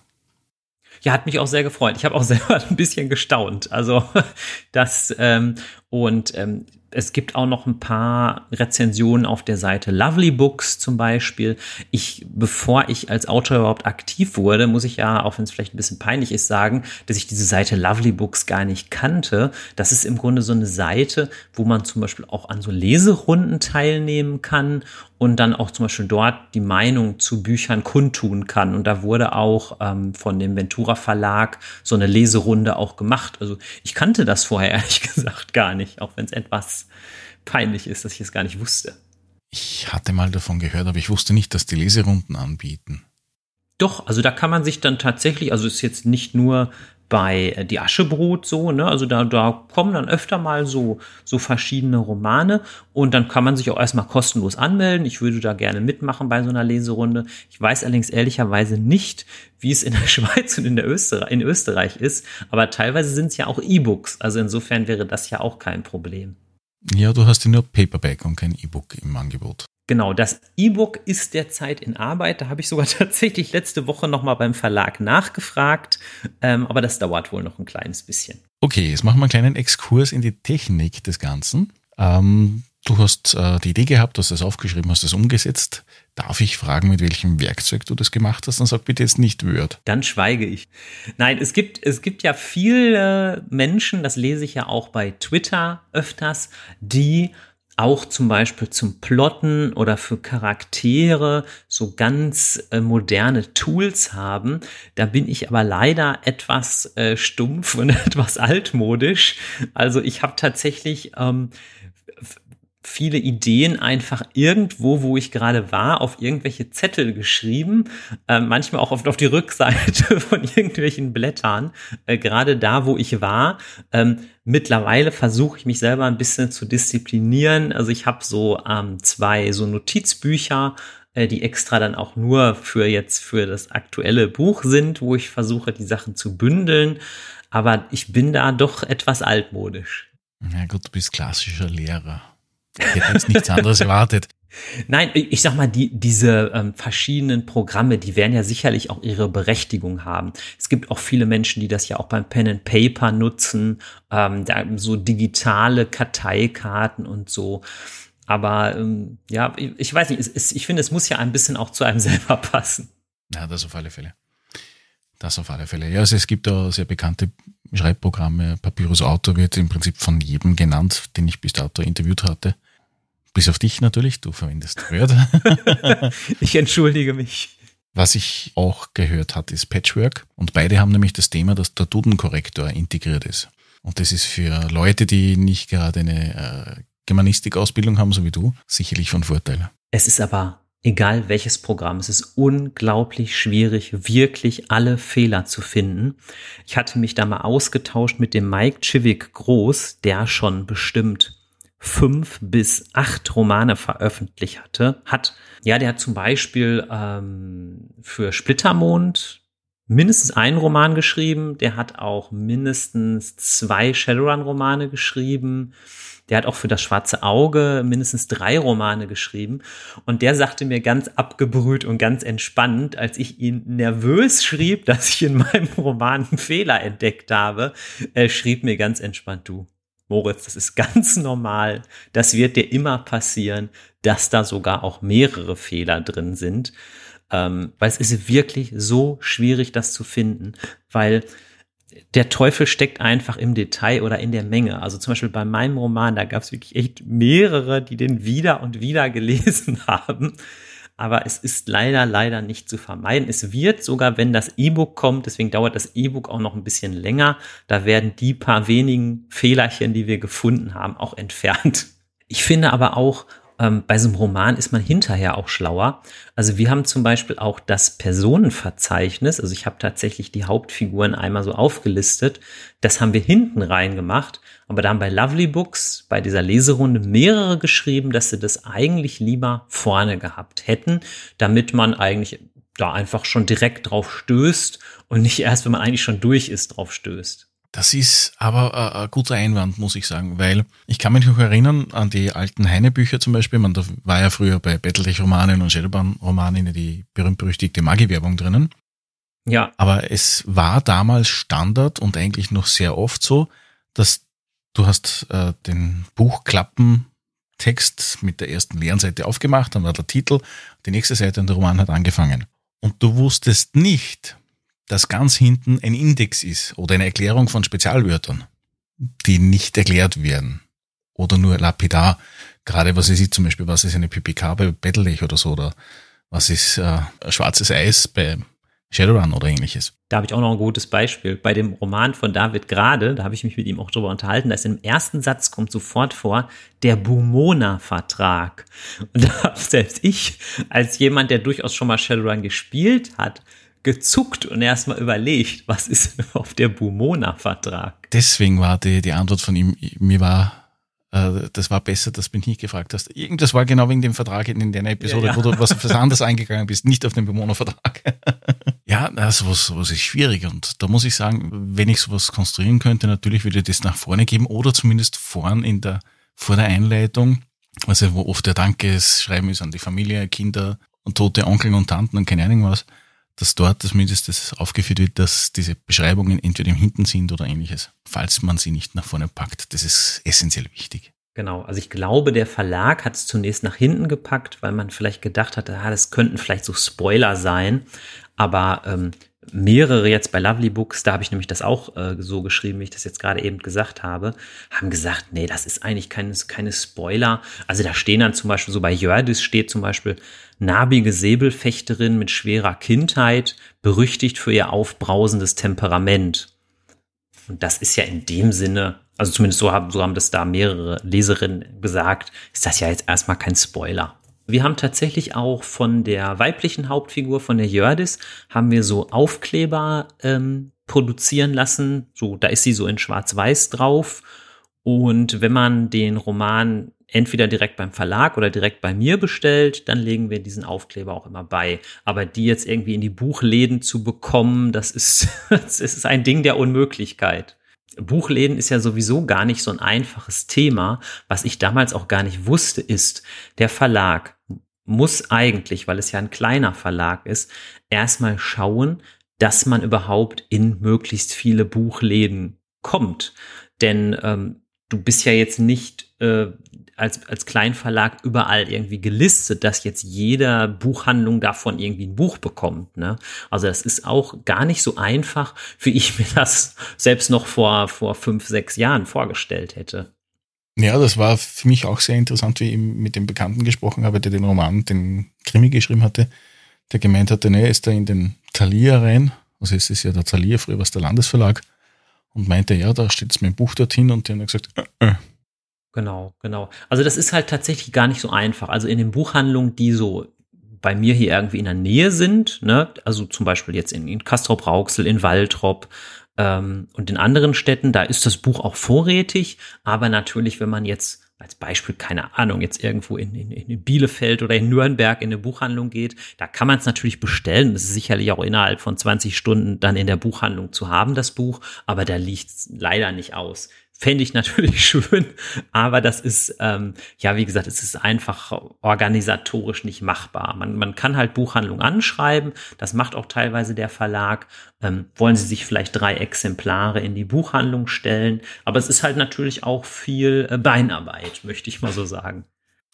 ja, hat mich auch sehr gefreut. Ich habe auch *laughs* selber ein bisschen gestaunt. Also *laughs* das ähm, und ähm, es gibt auch noch ein paar Rezensionen auf der Seite Lovely Books zum Beispiel. Ich, bevor ich als Autor überhaupt aktiv wurde, muss ich ja, auch wenn es vielleicht ein bisschen peinlich ist, sagen, dass ich diese Seite Lovely Books gar nicht kannte. Das ist im Grunde so eine Seite, wo man zum Beispiel auch an so Leserunden teilnehmen kann und dann auch zum Beispiel dort die Meinung zu Büchern kundtun kann. Und da wurde auch ähm, von dem Ventura Verlag so eine Leserunde auch gemacht. Also ich kannte das vorher *laughs* ehrlich gesagt gar nicht, auch wenn es etwas peinlich ist, dass ich es gar nicht wusste. Ich hatte mal davon gehört, aber ich wusste nicht, dass die Leserunden anbieten. Doch, also da kann man sich dann tatsächlich, also ist jetzt nicht nur bei äh, Die Aschebrot so, ne? Also da, da kommen dann öfter mal so, so verschiedene Romane und dann kann man sich auch erstmal kostenlos anmelden. Ich würde da gerne mitmachen bei so einer Leserunde. Ich weiß allerdings ehrlicherweise nicht, wie es in der *laughs* Schweiz und in, der Österreich, in Österreich ist, aber teilweise sind es ja auch E-Books. Also insofern wäre das ja auch kein Problem. Ja, du hast ja nur Paperback und kein E-Book im Angebot. Genau, das E-Book ist derzeit in Arbeit. Da habe ich sogar *laughs* tatsächlich letzte Woche nochmal beim Verlag nachgefragt. Ähm, aber das dauert wohl noch ein kleines bisschen. Okay, jetzt machen wir einen kleinen Exkurs in die Technik des Ganzen. Ähm, du hast äh, die Idee gehabt, hast das aufgeschrieben, hast das umgesetzt. Darf ich fragen, mit welchem Werkzeug du das gemacht hast? Dann sag bitte jetzt nicht Word. Dann schweige ich. Nein, es gibt, es gibt ja viele Menschen, das lese ich ja auch bei Twitter öfters, die auch zum Beispiel zum Plotten oder für Charaktere so ganz äh, moderne Tools haben. Da bin ich aber leider etwas äh, stumpf *laughs* und etwas altmodisch. Also ich habe tatsächlich ähm, viele Ideen einfach irgendwo, wo ich gerade war, auf irgendwelche Zettel geschrieben, äh, manchmal auch oft auf die Rückseite *laughs* von irgendwelchen Blättern, äh, gerade da, wo ich war. Ähm, mittlerweile versuche ich mich selber ein bisschen zu disziplinieren. Also ich habe so ähm, zwei so Notizbücher, äh, die extra dann auch nur für jetzt für das aktuelle Buch sind, wo ich versuche, die Sachen zu bündeln. Aber ich bin da doch etwas altmodisch. Ja gut, du bist klassischer Lehrer. Ich hätte jetzt nichts anderes erwartet. Nein, ich sag mal, die, diese ähm, verschiedenen Programme, die werden ja sicherlich auch ihre Berechtigung haben. Es gibt auch viele Menschen, die das ja auch beim Pen and Paper nutzen, ähm, da so digitale Karteikarten und so. Aber ähm, ja, ich, ich weiß nicht, es, es, ich finde, es muss ja ein bisschen auch zu einem *laughs* selber passen. Ja, das auf alle Fälle. Das auf alle Fälle. Ja, also es gibt da sehr bekannte Schreibprogramme. Papyrus Auto wird im Prinzip von jedem genannt, den ich bis dato interviewt hatte. Bis auf dich natürlich, du verwendest Word. *laughs* ich entschuldige mich. Was ich auch gehört hat, ist Patchwork. Und beide haben nämlich das Thema, dass der Dudenkorrektor integriert ist. Und das ist für Leute, die nicht gerade eine äh, Germanistikausbildung haben, so wie du, sicherlich von Vorteil. Es ist aber egal welches Programm, es ist unglaublich schwierig, wirklich alle Fehler zu finden. Ich hatte mich da mal ausgetauscht mit dem Mike Chivik Groß, der schon bestimmt fünf bis acht Romane veröffentlicht hatte, hat. Ja, der hat zum Beispiel ähm, für Splittermond mindestens einen Roman geschrieben. Der hat auch mindestens zwei Shadowrun-Romane geschrieben. Der hat auch für das Schwarze Auge mindestens drei Romane geschrieben. Und der sagte mir ganz abgebrüht und ganz entspannt, als ich ihn nervös schrieb, *laughs* dass ich in meinem Roman einen Fehler entdeckt habe, äh, schrieb mir ganz entspannt, du, Moritz, das ist ganz normal. Das wird dir immer passieren, dass da sogar auch mehrere Fehler drin sind. Ähm, weil es ist wirklich so schwierig, das zu finden, weil der Teufel steckt einfach im Detail oder in der Menge. Also zum Beispiel bei meinem Roman, da gab es wirklich echt mehrere, die den wieder und wieder gelesen *laughs* haben aber es ist leider, leider nicht zu vermeiden. Es wird sogar, wenn das E-Book kommt, deswegen dauert das E-Book auch noch ein bisschen länger, da werden die paar wenigen Fehlerchen, die wir gefunden haben, auch entfernt. Ich finde aber auch, ähm, bei so einem Roman ist man hinterher auch schlauer. Also wir haben zum Beispiel auch das Personenverzeichnis, also ich habe tatsächlich die Hauptfiguren einmal so aufgelistet, das haben wir hinten rein gemacht, aber da haben bei Lovely Books, bei dieser Leserunde mehrere geschrieben, dass sie das eigentlich lieber vorne gehabt hätten, damit man eigentlich da einfach schon direkt drauf stößt und nicht erst, wenn man eigentlich schon durch ist, drauf stößt. Das ist aber ein guter Einwand, muss ich sagen, weil ich kann mich noch erinnern an die alten Heine-Bücher zum Beispiel. Man, da war ja früher bei Battletech-Romanen und Shadowban-Romanen die berühmt-berüchtigte Magi-Werbung drinnen. Ja. Aber es war damals Standard und eigentlich noch sehr oft so, dass du hast äh, den Buchklappentext mit der ersten leeren Seite aufgemacht, dann war der Titel, die nächste Seite und der Roman hat angefangen. Und du wusstest nicht, dass ganz hinten ein Index ist oder eine Erklärung von Spezialwörtern, die nicht erklärt werden. Oder nur lapidar. Gerade was ist zum Beispiel, was ist eine PPK bei Battletech oder so, oder was ist äh, schwarzes Eis bei Shadowrun oder ähnliches. Da habe ich auch noch ein gutes Beispiel. Bei dem Roman von David Grade, da habe ich mich mit ihm auch drüber unterhalten, da ist im ersten Satz kommt sofort vor, der Bumona-Vertrag. Und *laughs* da habe selbst ich, als jemand, der durchaus schon mal Shadowrun gespielt hat, gezuckt und erstmal überlegt, was ist auf der Bumona-Vertrag? Deswegen war die, die Antwort von ihm, mir war, äh, das war besser, dass du mich nicht gefragt hast. Irgendwas war genau wegen dem Vertrag in deiner Episode, ja, ja. wo du was auf *laughs* was anderes eingegangen bist, nicht auf den Bumona-Vertrag. *laughs* ja, sowas, sowas ist schwierig und da muss ich sagen, wenn ich sowas konstruieren könnte, natürlich würde ich das nach vorne geben oder zumindest vorn in der, vor der Einleitung, also wo oft der Dankesschreiben ist an die Familie, Kinder und tote Onkel und Tanten und keine Ahnung was dass dort zumindest das aufgeführt wird, dass diese Beschreibungen entweder im Hinten sind oder ähnliches, falls man sie nicht nach vorne packt. Das ist essentiell wichtig. Genau, also ich glaube, der Verlag hat es zunächst nach hinten gepackt, weil man vielleicht gedacht hat, ah, das könnten vielleicht so Spoiler sein. Aber ähm, mehrere jetzt bei Lovely Books, da habe ich nämlich das auch äh, so geschrieben, wie ich das jetzt gerade eben gesagt habe, haben gesagt, nee, das ist eigentlich keine, keine Spoiler. Also da stehen dann zum Beispiel so bei Jördis steht zum Beispiel, narbige Säbelfechterin mit schwerer Kindheit, berüchtigt für ihr aufbrausendes Temperament. Und das ist ja in dem Sinne, also zumindest so haben, so haben das da mehrere Leserinnen gesagt, ist das ja jetzt erstmal kein Spoiler. Wir haben tatsächlich auch von der weiblichen Hauptfigur, von der Jördis, haben wir so Aufkleber ähm, produzieren lassen. So, da ist sie so in Schwarz-Weiß drauf. Und wenn man den Roman entweder direkt beim Verlag oder direkt bei mir bestellt, dann legen wir diesen Aufkleber auch immer bei. Aber die jetzt irgendwie in die Buchläden zu bekommen, das ist, *laughs* das ist ein Ding der Unmöglichkeit. Buchläden ist ja sowieso gar nicht so ein einfaches Thema. Was ich damals auch gar nicht wusste, ist, der Verlag muss eigentlich, weil es ja ein kleiner Verlag ist, erstmal schauen, dass man überhaupt in möglichst viele Buchläden kommt. Denn ähm, du bist ja jetzt nicht äh, als, als Kleinverlag überall irgendwie gelistet, dass jetzt jeder Buchhandlung davon irgendwie ein Buch bekommt. Ne? Also das ist auch gar nicht so einfach, wie ich mir das selbst noch vor, vor fünf, sechs Jahren vorgestellt hätte. Ja, das war für mich auch sehr interessant, wie ich mit dem Bekannten gesprochen habe, der den Roman, den Krimi geschrieben hatte, der gemeint hatte, ne, ist da in den Thalia rein, also es ist ja der Thalia, früher war es der Landesverlag, und meinte, ja, da steht jetzt mein Buch dorthin und die haben gesagt, äh, äh. Genau, genau. Also das ist halt tatsächlich gar nicht so einfach. Also in den Buchhandlungen, die so bei mir hier irgendwie in der Nähe sind, ne, also zum Beispiel jetzt in, in Castrop-Rauxel, in Waltrop ähm, und in anderen Städten, da ist das Buch auch vorrätig, aber natürlich, wenn man jetzt als Beispiel, keine Ahnung, jetzt irgendwo in, in, in Bielefeld oder in Nürnberg in eine Buchhandlung geht, da kann man es natürlich bestellen. Das ist sicherlich auch innerhalb von 20 Stunden dann in der Buchhandlung zu haben, das Buch, aber da liegt es leider nicht aus. Fände ich natürlich *laughs* schön, aber das ist, ähm, ja, wie gesagt, es ist einfach organisatorisch nicht machbar. Man, man kann halt Buchhandlung anschreiben, das macht auch teilweise der Verlag. Ähm, wollen sie sich vielleicht drei Exemplare in die Buchhandlung stellen, aber es ist halt natürlich auch viel äh, Beinarbeit, möchte ich mal so sagen.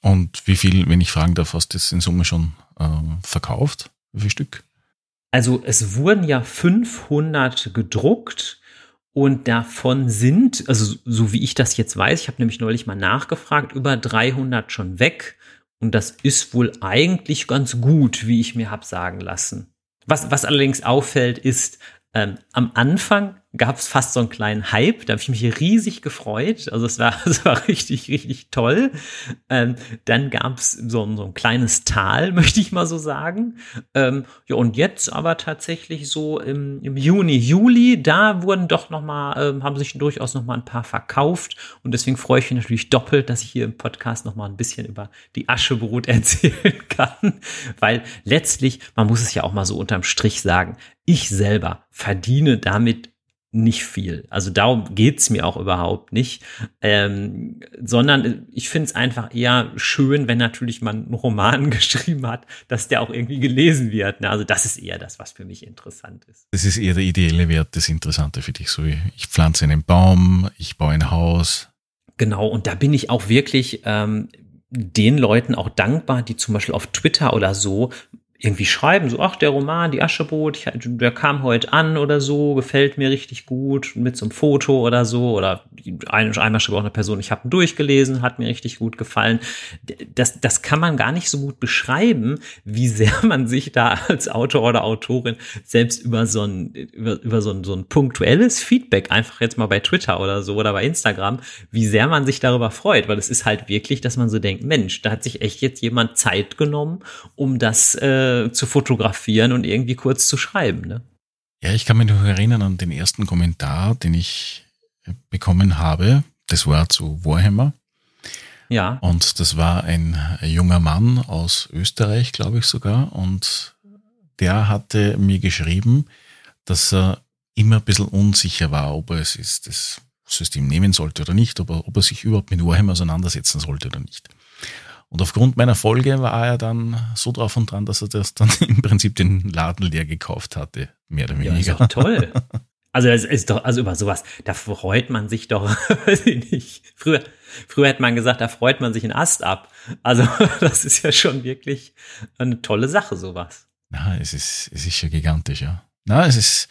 Und wie viel, wenn ich fragen darf, hast du das in Summe schon äh, verkauft? Wie viel Stück? Also es wurden ja 500 gedruckt und davon sind, also so wie ich das jetzt weiß, ich habe nämlich neulich mal nachgefragt, über 300 schon weg. Und das ist wohl eigentlich ganz gut, wie ich mir hab sagen lassen. Was, was allerdings auffällt, ist, ähm, am Anfang gab es fast so einen kleinen Hype, da habe ich mich riesig gefreut. Also es war, *laughs* es war richtig, richtig toll. Ähm, dann gab es so, so ein kleines Tal, *laughs* möchte ich mal so sagen. Ähm, ja, und jetzt aber tatsächlich so im, im Juni, Juli, da wurden doch noch mal, ähm, haben sich durchaus noch mal ein paar verkauft. Und deswegen freue ich mich natürlich doppelt, dass ich hier im Podcast noch mal ein bisschen über die Aschebrot *laughs* erzählen kann. Weil letztlich, man muss es ja auch mal so unterm Strich sagen, ich selber verdiene damit nicht viel. Also darum geht's mir auch überhaupt nicht. Ähm, sondern ich finde es einfach eher schön, wenn natürlich man einen Roman *laughs* geschrieben hat, dass der auch irgendwie gelesen wird. Ne? Also das ist eher das, was für mich interessant ist. Das ist eher der ideelle Wert, das Interessante für dich. So wie ich pflanze einen Baum, ich baue ein Haus. Genau, und da bin ich auch wirklich ähm, den Leuten auch dankbar, die zum Beispiel auf Twitter oder so irgendwie schreiben, so, ach, der Roman, die Ascheboot, ich, der kam heute an oder so, gefällt mir richtig gut, mit so einem Foto oder so, oder ein, einmal schrieb auch eine Person, ich habe ihn durchgelesen, hat mir richtig gut gefallen. Das, das kann man gar nicht so gut beschreiben, wie sehr *laughs* man sich da als Autor oder Autorin selbst über so ein, über, über so ein, so ein punktuelles Feedback, einfach jetzt mal bei Twitter oder so oder bei Instagram, wie sehr man sich darüber freut, weil es ist halt wirklich, dass man so denkt, Mensch, da hat sich echt jetzt jemand Zeit genommen, um das äh, äh, zu fotografieren und irgendwie kurz zu schreiben. Ne? Ja, ich kann mich noch erinnern an den ersten Kommentar, den ich bekommen habe. Das war zu Warhammer. Ja. Und das war ein junger Mann aus Österreich, glaube ich sogar. Und der hatte mir geschrieben, dass er immer ein bisschen unsicher war, ob er es ist, das System nehmen sollte oder nicht, ob er, ob er sich überhaupt mit Warhammer auseinandersetzen sollte oder nicht. Und aufgrund meiner Folge war er dann so drauf und dran, dass er das dann *laughs* im Prinzip den Laden leer gekauft hatte, mehr oder weniger. Ja, ist doch toll. Also es ist doch, also über sowas, da freut man sich doch, *laughs* weiß ich nicht. Früher, früher hätte man gesagt, da freut man sich einen Ast ab. Also *laughs* das ist ja schon wirklich eine tolle Sache, sowas. Na, es ist, es ist ja gigantisch, ja. Na, es ist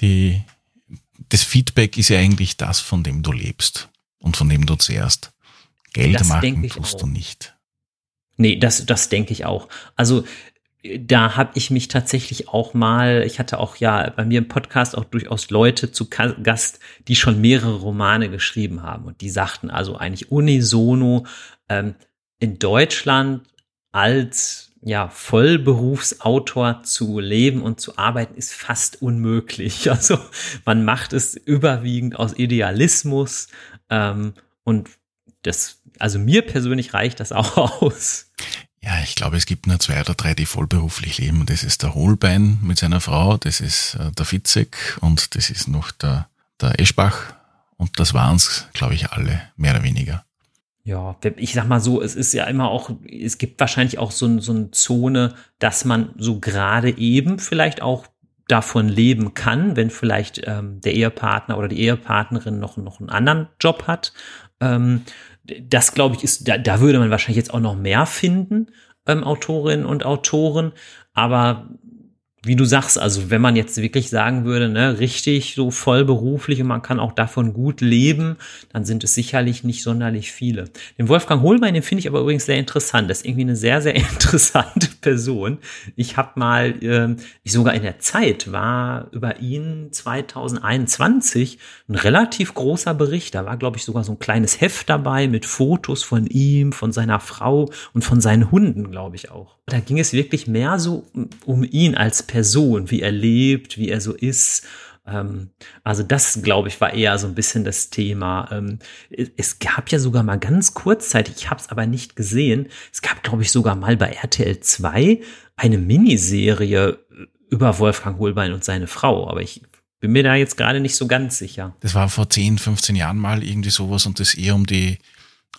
die, das Feedback ist ja eigentlich das, von dem du lebst und von dem du zuerst Geld das machen tust auch. du nicht. Nee, das, das denke ich auch. Also da habe ich mich tatsächlich auch mal, ich hatte auch ja bei mir im Podcast auch durchaus Leute zu Gast, die schon mehrere Romane geschrieben haben und die sagten also eigentlich unisono, ähm, in Deutschland als ja, Vollberufsautor zu leben und zu arbeiten ist fast unmöglich. *laughs* Also man macht es überwiegend aus Idealismus ähm, und das Also mir persönlich reicht das auch *laughs* aus. Ja, ich glaube, es gibt nur zwei oder drei, die vollberuflich leben. Das ist der Holbein mit seiner Frau, das ist äh, der Fitzek und das ist noch der, der Eschbach. Und das waren's, glaube ich, alle, mehr oder weniger. Ja, ich sag mal so, es ist ja immer auch, es gibt wahrscheinlich auch so, so eine Zone, dass man so gerade eben vielleicht auch davon leben kann, wenn vielleicht ähm, der Ehepartner oder die Ehepartnerin noch, noch einen anderen Job hat. Ähm, das glaube ich ist, da, da würde man wahrscheinlich jetzt auch noch mehr finden, ähm, Autorinnen und Autoren. Aber wie du sagst, also wenn man jetzt wirklich sagen würde, ne, richtig so vollberuflich und man kann auch davon gut leben, dann sind es sicherlich nicht sonderlich viele. Den Wolfgang Holbein, den finde ich aber übrigens sehr interessant. Das ist irgendwie eine sehr, sehr *laughs* interessante Person. Ich habe mal, äh, ich sogar in der Zeit war über ihn 2021 ein relativ großer Bericht. Da war, glaube ich, sogar so ein kleines Heft dabei mit Fotos von ihm, von seiner Frau und von seinen Hunden, glaube ich auch. Da ging es wirklich mehr so um ihn als Person, wie er lebt, wie er so ist. Ähm, also das, glaube ich, war eher so ein bisschen das Thema. Ähm, es gab ja sogar mal ganz kurzzeitig, ich habe es aber nicht gesehen, es gab, glaube ich, sogar mal bei RTL 2 eine Miniserie über Wolfgang Holbein und seine Frau. Aber ich bin mir da jetzt gerade nicht so ganz sicher. Das war vor 10, 15 Jahren mal irgendwie sowas und das eher um die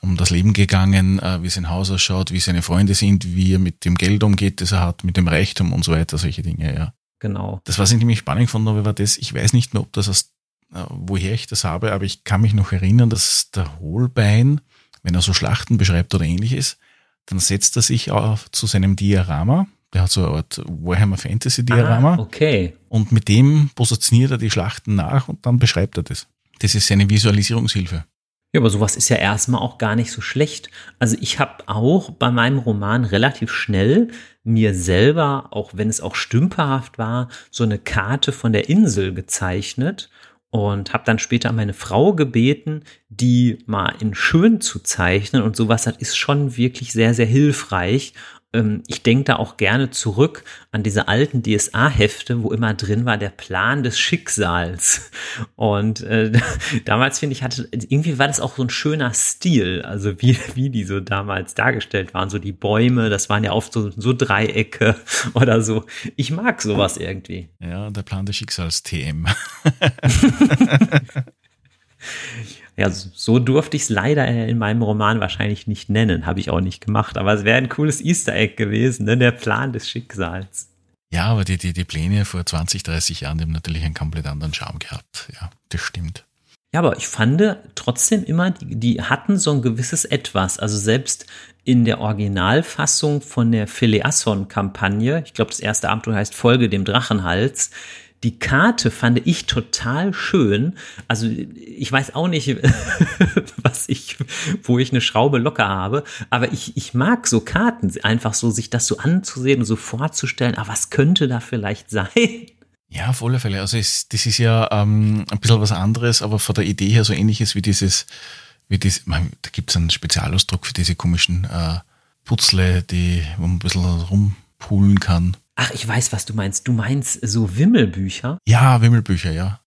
um das Leben gegangen, äh, wie sein Haus ausschaut, wie seine Freunde sind, wie er mit dem Geld umgeht, das er hat, mit dem Reichtum und so weiter, solche Dinge, ja. Genau. Das, was ich nämlich spannend fand, war das, ich weiß nicht mehr, ob das aus, äh, woher ich das habe, aber ich kann mich noch erinnern, dass der Hohlbein, wenn er so Schlachten beschreibt oder ähnliches, dann setzt er sich auf zu seinem Diorama. Der hat so eine Art Warhammer Fantasy Diorama. Ah, okay. Und mit dem positioniert er die Schlachten nach und dann beschreibt er das. Das ist seine Visualisierungshilfe. Ja, aber sowas ist ja erstmal auch gar nicht so schlecht. Also ich habe auch bei meinem Roman relativ schnell mir selber, auch wenn es auch stümperhaft war, so eine Karte von der Insel gezeichnet und habe dann später meine Frau gebeten, die mal in schön zu zeichnen und sowas das ist schon wirklich sehr sehr hilfreich ähm, ich denke da auch gerne zurück an diese alten DSA-Hefte, wo immer drin war der Plan des Schicksals. Und äh, *laughs* damals finde ich, hatte, irgendwie war das auch so ein schöner Stil, also wie, *laughs* wie die so damals dargestellt waren. So die Bäume, das waren ja oft so, so Dreiecke *laughs* oder so. Ich mag sowas irgendwie. Ja, der Plan des Schicksals TM. Ja, so durfte ich es leider in meinem Roman wahrscheinlich nicht nennen, habe ich auch nicht gemacht. Aber es wäre ein cooles Easter Egg gewesen, ne? der Plan des Schicksals. Ja, aber die, die, die Pläne vor 20, 30 Jahren, die haben natürlich einen komplett anderen Charme gehabt. Ja, das stimmt. Ja, aber ich fand trotzdem immer, die, die hatten so ein gewisses Etwas. Also selbst in der Originalfassung von der Phileasson-Kampagne, ich glaube, das erste Abenteuer heißt Folge dem Drachenhals, die Karte fand ich total schön. Also ich weiß auch nicht, *laughs* was ich, wo ich eine Schraube locker habe, aber ich, ich mag so Karten, einfach so sich das so anzusehen und so vorzustellen, ah, was könnte da vielleicht sein? Ja, auf alle Fälle. Also es, das ist ja ähm, ein bisschen was anderes, aber von der Idee her so ähnliches wie dieses, wie dieses, man, da gibt es einen Spezialausdruck für diese komischen äh, Putzle, die, ein bisschen rumpulen kann. Ach, ich weiß, was du meinst. Du meinst so Wimmelbücher? Ja, Wimmelbücher, ja.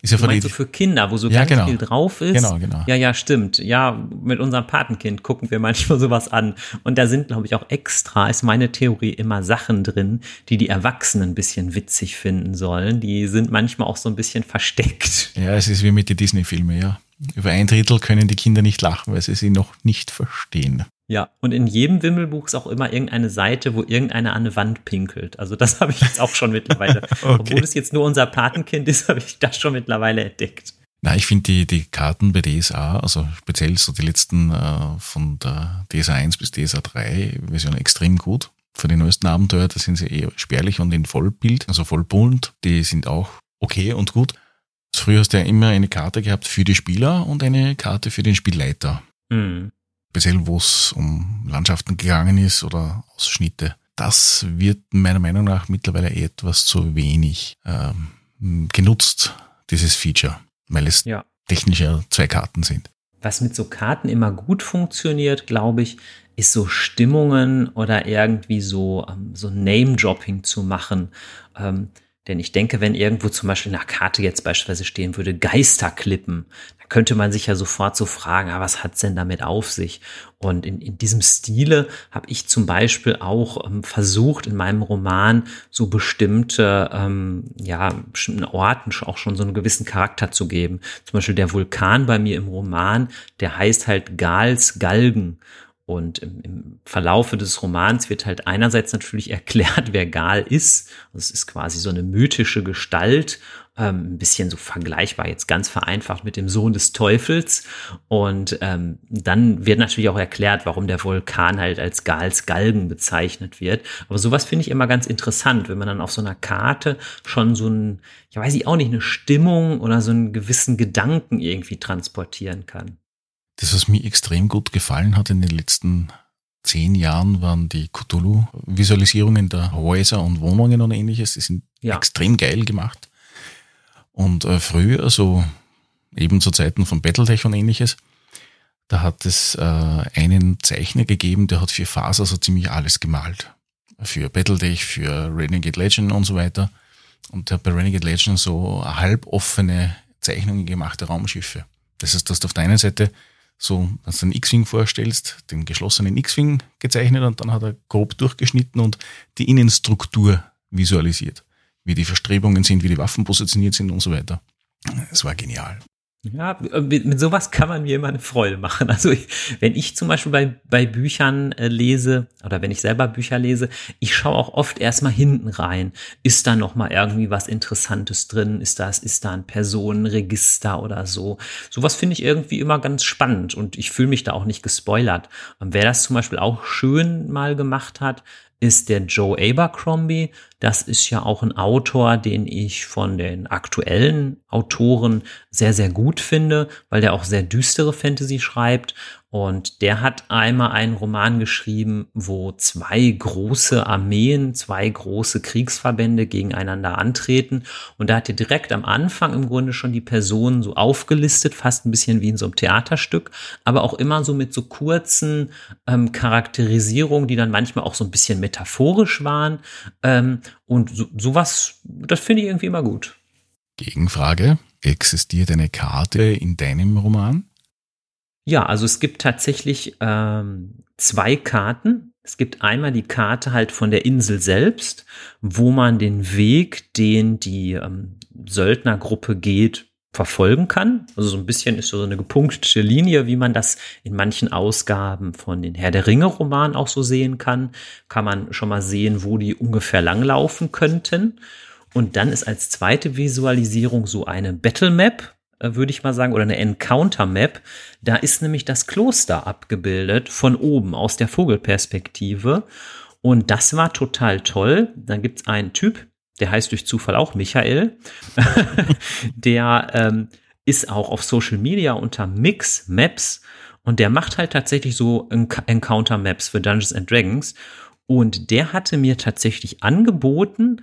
Ist ja du meinst so für Kinder, wo so ja, ganz genau. viel drauf ist. Genau, genau. Ja, ja, stimmt. Ja, mit unserem Patenkind gucken wir manchmal *laughs* sowas an. Und da sind, glaube ich, auch extra, ist meine Theorie, immer Sachen drin, die die Erwachsenen ein bisschen witzig finden sollen. Die sind manchmal auch so ein bisschen versteckt. Ja, es ist wie mit den Disney-Filmen, ja. Über ein Drittel können die Kinder nicht lachen, weil sie sie noch nicht verstehen. Ja, und in jedem Wimmelbuch ist auch immer irgendeine Seite, wo irgendeiner an eine Wand pinkelt. Also das *laughs* habe ich jetzt auch schon mittlerweile. *laughs* okay. Obwohl es jetzt nur unser Patenkind ist, *laughs* habe ich das schon mittlerweile entdeckt. Na, ich finde die, die Karten bei DSA, also speziell so die letzten äh, von der DSA 1 bis DSA 3 Version extrem gut. Für die neuesten Abenteuer, da sind sie eher spärlich und in Vollbild, also vollbunt. Die sind auch okay und gut. Früher hast du ja immer eine Karte gehabt für die Spieler und eine Karte für den Spielleiter. Mhm speziell wo es um Landschaften gegangen ist oder Ausschnitte. Das wird meiner Meinung nach mittlerweile etwas zu wenig ähm, genutzt, dieses Feature, weil es ja. technisch ja zwei Karten sind. Was mit so Karten immer gut funktioniert, glaube ich, ist so Stimmungen oder irgendwie so, ähm, so Name-Dropping zu machen. Ähm, Denn ich denke, wenn irgendwo zum Beispiel der Karte jetzt beispielsweise stehen würde, Geisterklippen, dann könnte man sich ja sofort so fragen, ah, was hat's denn damit auf sich? Und in, in diesem Stile habe ich zum Beispiel auch ähm, versucht, in meinem Roman so bestimmte, ähm, ja, bestimmten Orten auch schon so einen gewissen Charakter zu geben. Zum Beispiel der Vulkan bei mir im Roman, der heißt halt Gals Galgen. Und im, im Verlaufe des Romans wird halt einerseits natürlich *laughs* erklärt, wer Gal ist. Das ist quasi so eine mythische Gestalt, ähm, ein bisschen so vergleichbar, jetzt ganz vereinfacht mit dem Sohn des Teufels. Und ähm, dann wird natürlich auch erklärt, warum der Vulkan halt als Gals Galgen bezeichnet wird. Aber sowas finde ich immer ganz interessant, wenn man dann auf so einer Karte schon so ein, ich weiß ich auch nicht, eine Stimmung oder so einen gewissen Gedanken irgendwie transportieren kann. Das, was mir extrem gut gefallen hat in den letzten zehn Jahren, waren die Cthulhu-Visualisierungen der Häuser und Wohnungen und ähnliches. Die sind ja. extrem geil gemacht. Und äh, früher, so eben zu Zeiten von Battletech und ähnliches, da hat es äh, einen Zeichner gegeben, der hat für Faser so ziemlich alles gemalt. Für Battletech, für Renegade Legend und so weiter. Und der hat bei Renegade Legend so halboffene Zeichnungen gemacht der Raumschiffe. Das heißt, dass du auf der einen Seite so, wenn du einen X-Wing vorstellst, den geschlossenen X-Wing gezeichnet und dann hat er grob durchgeschnitten und die Innenstruktur visualisiert. Wie die Verstrebungen sind, wie die Waffen positioniert sind und so weiter. Es war genial. Ja, mit, mit sowas kann man mir immer eine Freude machen. *laughs* Also ich, wenn ich zum Beispiel bei, bei Büchern äh, lese oder wenn ich selber Bücher lese, ich schaue auch oft erstmal hinten rein. Ist da noch mal irgendwie was Interessantes drin? Ist das, ist da ein Personenregister oder so? Sowas finde ich irgendwie immer ganz spannend und ich fühle mich da auch nicht gespoilert. Und wer das zum Beispiel auch schön mal gemacht hat, ist der Joe Abercrombie. Das ist ja auch ein Autor, den ich von den aktuellen Autoren sehr, sehr gut finde, weil der auch sehr düstere Fantasy schreibt. Und der hat einmal einen Roman geschrieben, wo zwei große Armeen, zwei große Kriegsverbände gegeneinander antreten. Und da hat er direkt am Anfang im Grunde schon die Personen so aufgelistet, fast ein bisschen wie in so einem Theaterstück, aber auch immer so mit so kurzen ähm, Charakterisierungen, die dann manchmal auch so ein bisschen metaphorisch waren. Ähm, und so, sowas, das finde ich irgendwie immer gut. Gegenfrage. Existiert eine Karte in deinem Roman? Ja, also es gibt tatsächlich ähm, zwei Karten. Es gibt einmal die Karte halt von der Insel selbst, wo man den Weg, den die ähm, Söldnergruppe geht, verfolgen kann. Also so ein bisschen ist so eine gepunktete Linie, wie man das in manchen Ausgaben von den Herr der Ringe Romanen auch so sehen kann. Kann man schon mal sehen, wo die ungefähr langlaufen könnten. Und dann ist als zweite Visualisierung so eine Battle Map, würde ich mal sagen, oder eine Encounter Map. Da ist nämlich das Kloster abgebildet von oben aus der Vogelperspektive. Und das war total toll. Dann gibt's einen Typ, der heißt durch Zufall auch Michael. *laughs* der ähm, ist auch auf Social Media unter Mix Maps und der macht halt tatsächlich so Encounter Maps für Dungeons and Dragons. Und der hatte mir tatsächlich angeboten,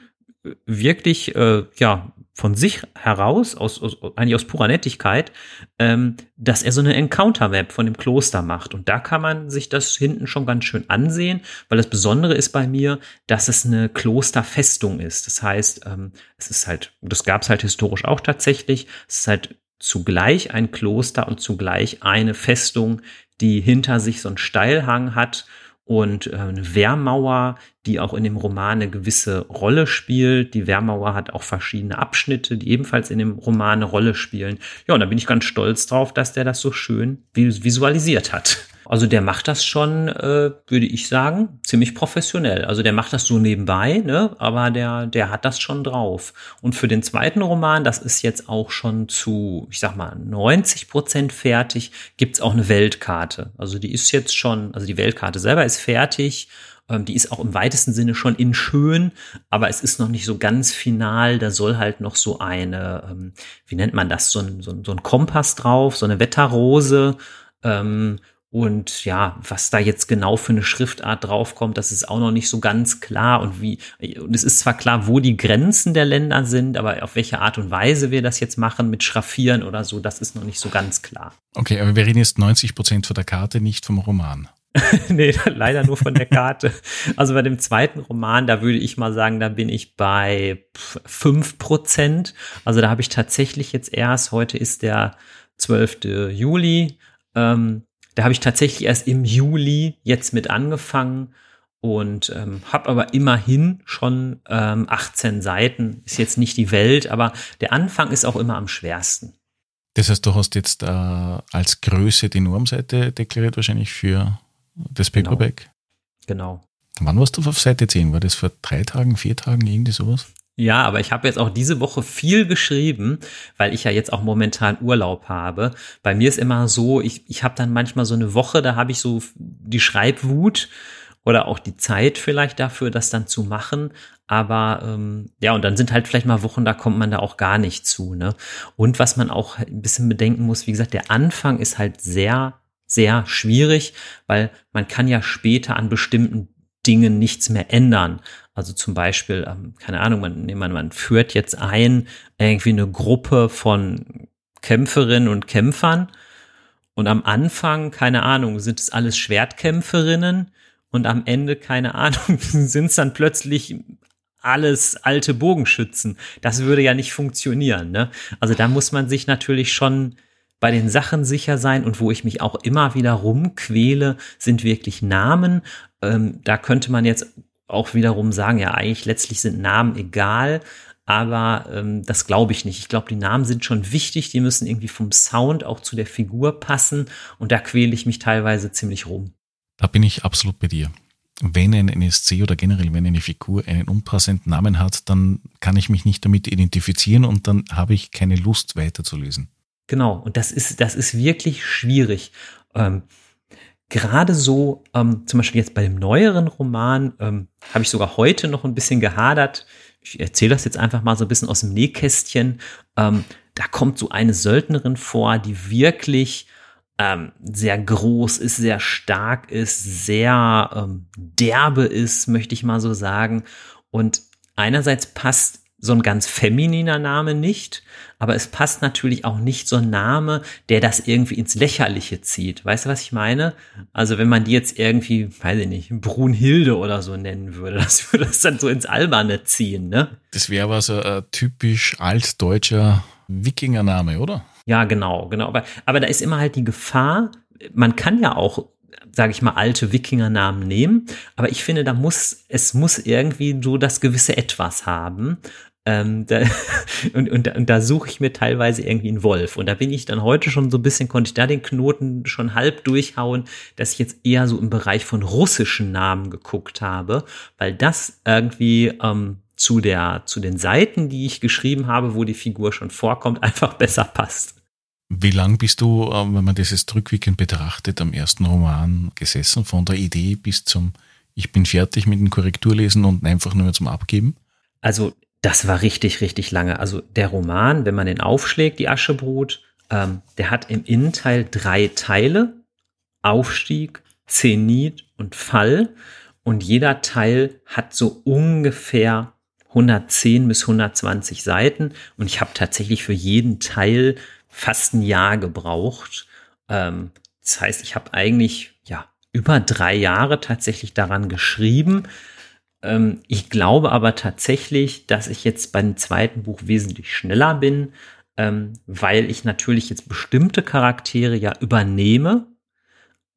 wirklich äh, ja von sich heraus, aus, aus, eigentlich aus purer Nettigkeit, ähm, dass er so eine Encounter-Map von dem Kloster macht. Und da kann man sich das hinten schon ganz schön ansehen, weil das Besondere ist bei mir, dass es eine Klosterfestung ist. Das heißt, ähm, es ist halt, das gab es halt historisch auch tatsächlich, es ist halt zugleich ein Kloster und zugleich eine Festung, die hinter sich so einen Steilhang hat und äh, eine Wehrmauer, die auch in dem Roman eine gewisse Rolle spielt. Die Wehrmauer hat auch verschiedene Abschnitte, die ebenfalls in dem Roman eine Rolle spielen. Ja, und da bin ich ganz stolz drauf, dass der das so schön visualisiert hat. Also der macht das schon, äh, würde ich sagen, ziemlich professionell. Also der macht das so nebenbei, ne? aber der, der hat das schon drauf. Und für den zweiten Roman, das ist jetzt auch schon zu, ich sag mal, 90 Prozent fertig, gibt's auch eine Weltkarte. Also die ist jetzt schon, also die Weltkarte selber ist fertig. Ähm, die ist auch im weitesten Sinne schon in schön, aber es ist noch nicht so ganz final. Da soll halt noch so eine, ähm, wie nennt man das, so ein, so ein, so ein Kompass drauf, so eine Wetterrose. Ähm, und ja, was da jetzt genau für eine Schriftart draufkommt, das ist auch noch nicht so ganz klar. Und wie, und es ist zwar klar, wo die Grenzen der Länder sind, aber auf welche Art und Weise wir das jetzt machen, mit Schraffieren oder so, das ist noch nicht so ganz klar. Okay, aber wir reden jetzt 90 Prozent von der Karte, nicht vom Roman. *laughs* nee, leider nur von der Karte. Also bei dem zweiten Roman, da würde ich mal sagen, da bin ich bei fünf Prozent. Also da habe ich tatsächlich jetzt erst, heute ist der 12. Juli, ähm, da habe ich tatsächlich erst im Juli jetzt mit angefangen und ähm, habe aber immerhin schon ähm, 18 Seiten. Ist jetzt nicht die Welt, aber der Anfang ist auch immer am schwersten. Das heißt, du hast jetzt äh, als Größe die Normseite deklariert, wahrscheinlich für das. Paperback? Genau. genau. Wann warst du auf Seite 10? War das vor drei Tagen, vier Tagen, irgendwie sowas? Ja, aber ich habe jetzt auch diese Woche viel geschrieben, weil ich ja jetzt auch momentan Urlaub habe. Bei mir ist immer so, ich, ich habe dann manchmal so eine Woche, da habe ich so die Schreibwut oder auch die Zeit vielleicht dafür, das dann zu machen. Aber ähm, ja, und dann sind halt vielleicht mal Wochen, da kommt man da auch gar nicht zu. Ne? Und was man auch ein bisschen bedenken muss, wie gesagt, der Anfang ist halt sehr, sehr schwierig, weil man kann ja später an bestimmten Dingen nichts mehr ändern. Also zum Beispiel, ähm, keine Ahnung, man, man, man führt jetzt ein, irgendwie eine Gruppe von Kämpferinnen und Kämpfern und am Anfang, keine Ahnung, sind es alles Schwertkämpferinnen und am Ende, keine Ahnung, *laughs* sind es dann plötzlich alles alte Bogenschützen. Das würde ja nicht funktionieren. Ne? Also da muss man sich natürlich schon bei den Sachen sicher sein und wo ich mich auch immer wieder rumquäle, sind wirklich Namen. Ähm, da könnte man jetzt auch wiederum sagen, ja, eigentlich letztlich sind Namen egal, aber ähm, das glaube ich nicht. Ich glaube, die Namen sind schon wichtig, die müssen irgendwie vom Sound auch zu der Figur passen und da quäle ich mich teilweise ziemlich rum. Da bin ich absolut bei dir. Wenn ein NSC oder generell wenn eine Figur einen unpassenden Namen hat, dann kann ich mich nicht damit identifizieren und dann habe ich keine Lust weiterzulesen. Genau, und das ist, das ist wirklich schwierig. Ähm, gerade so, ähm, zum Beispiel jetzt bei dem neueren Roman, ähm, habe ich sogar heute noch ein bisschen gehadert. Ich erzähle das jetzt einfach mal so ein bisschen aus dem Nähkästchen. Ähm, da kommt so eine Söldnerin vor, die wirklich ähm, sehr groß ist, sehr stark ist, sehr ähm, derbe ist, möchte ich mal so sagen. Und einerseits passt so ein ganz femininer Name nicht, aber es passt natürlich auch nicht so ein Name, der das irgendwie ins Lächerliche zieht. Weißt du, was ich meine? Also wenn man die jetzt irgendwie, weiß ich nicht, Brunhilde oder so nennen würde, *laughs* das würde das dann so ins Alberne ziehen, ne? Das wäre aber so ein typisch altdeutscher Wikingername, oder? Ja, genau, genau. Aber, aber da ist immer halt die Gefahr, man kann ja auch sage ich mal, alte Wikingernamen nehmen. Aber ich finde, da muss, es muss irgendwie so das gewisse Etwas haben. Ähm, da, *laughs* und, und, und da suche ich mir teilweise irgendwie einen Wolf. Und da bin ich dann heute schon so ein bisschen, konnte ich da den Knoten schon halb durchhauen, dass ich jetzt eher so im Bereich von russischen Namen geguckt habe, weil das irgendwie ähm, zu der, zu den Seiten, die ich geschrieben habe, wo die Figur schon vorkommt, *laughs* einfach besser passt. Wie lang bist du, äh, wenn man dieses rückwirkend betrachtet, am ersten Roman gesessen, von der Idee bis zum Ich bin fertig mit dem Korrekturlesen und einfach nur zum Abgeben? Also das war richtig, richtig lange. Also der Roman, wenn man den aufschlägt, die Aschebrut, ähm, der hat im Innenteil drei Teile. Aufstieg, Zenit und Fall. Und jeder Teil hat so ungefähr 110 bis 120 Seiten. Und ich habe tatsächlich für jeden Teil fast ein Jahr gebraucht. Ähm, das heißt, ich habe eigentlich ja über drei Jahre tatsächlich daran geschrieben. Ähm, ich glaube aber tatsächlich, dass ich jetzt beim zweiten Buch wesentlich schneller bin, ähm, weil ich natürlich jetzt bestimmte Charaktere ja übernehme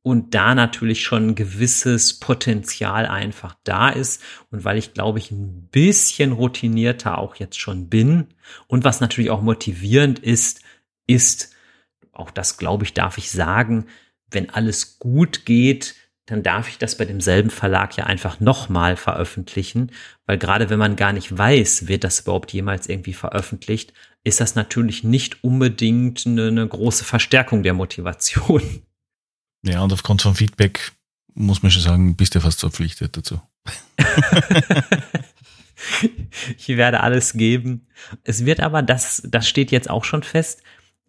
und da natürlich schon ein gewisses Potenzial einfach da ist und weil ich glaube ich ein bisschen routinierter auch jetzt schon bin. Und was natürlich auch motivierend ist, ist, auch das glaube ich darf ich sagen, wenn alles gut geht, dann darf ich das bei demselben Verlag ja einfach nochmal veröffentlichen, weil gerade wenn man gar nicht weiß, wird das überhaupt jemals irgendwie veröffentlicht, ist das natürlich nicht unbedingt eine, eine große Verstärkung der Motivation. Ja, und aufgrund von Feedback muss man schon sagen, bist du fast verpflichtet dazu. *laughs* ich werde alles geben. Es wird aber, das, das steht jetzt auch schon fest,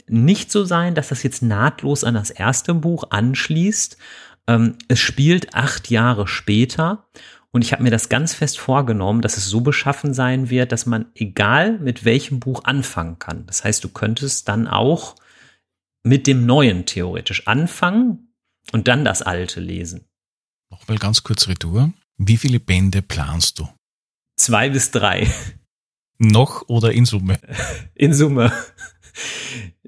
nicht so sein, dass das jetzt nahtlos an das erste Buch anschließt, ähm, es spielt acht Jahre später und ich habe mir das ganz fest vorgenommen, dass es so beschaffen sein wird, dass man egal mit welchem Buch anfangen kann. Das heißt, du könntest dann auch mit dem Neuen theoretisch anfangen und dann das Alte lesen. Nochmal ganz kurz Retour. Wie viele Bände planst du? Zwei bis drei. Noch oder in Summe? *laughs* In Summe.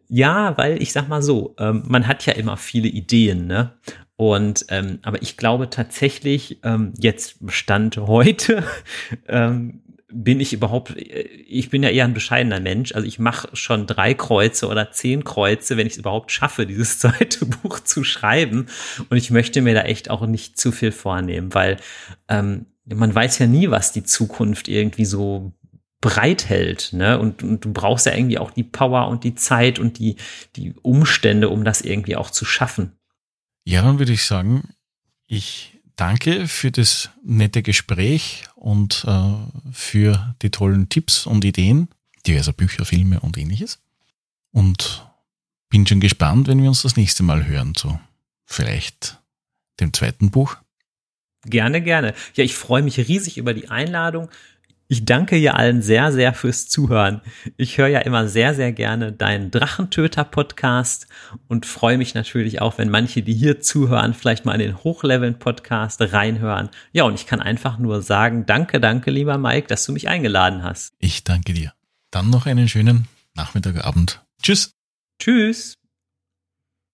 Ja, weil ich sag mal so, ähm, man hat ja immer viele Ideen, ne? Und ähm, aber ich glaube tatsächlich, ähm, jetzt Stand heute, *laughs* ähm, bin ich überhaupt, ich bin ja eher ein bescheidener Mensch. Also ich mache schon drei Kreuze oder zehn Kreuze, wenn ich es überhaupt schaffe, dieses *laughs* zweite Buch zu schreiben. Und ich möchte mir da echt auch nicht zu viel vornehmen, weil ähm, man weiß ja nie, was die Zukunft irgendwie so bereithält, ne? Und, und du brauchst ja irgendwie auch die Power und die Zeit und die, die Umstände, um das irgendwie auch zu schaffen. Ja, dann würde ich sagen, ich danke für das nette Gespräch und äh, für die tollen Tipps und Ideen, diverser Bücher, Filme und ähnliches. Und bin schon gespannt, wenn wir uns das nächste Mal hören, so vielleicht dem zweiten Buch. Gerne, gerne. Ja, ich freue mich riesig über die Einladung. Ich danke ihr allen sehr, sehr fürs Zuhören. Ich höre ja immer sehr, sehr gerne deinen Drachentöter-Podcast und freue mich natürlich auch, wenn manche, die hier zuhören, vielleicht mal in den Hochleveln-Podcast reinhören. Ja, und ich kann einfach nur sagen, danke, danke, lieber Mike, dass du mich eingeladen hast. Ich danke dir. Dann noch einen schönen Nachmittag, Abend. Tschüss. Tschüss.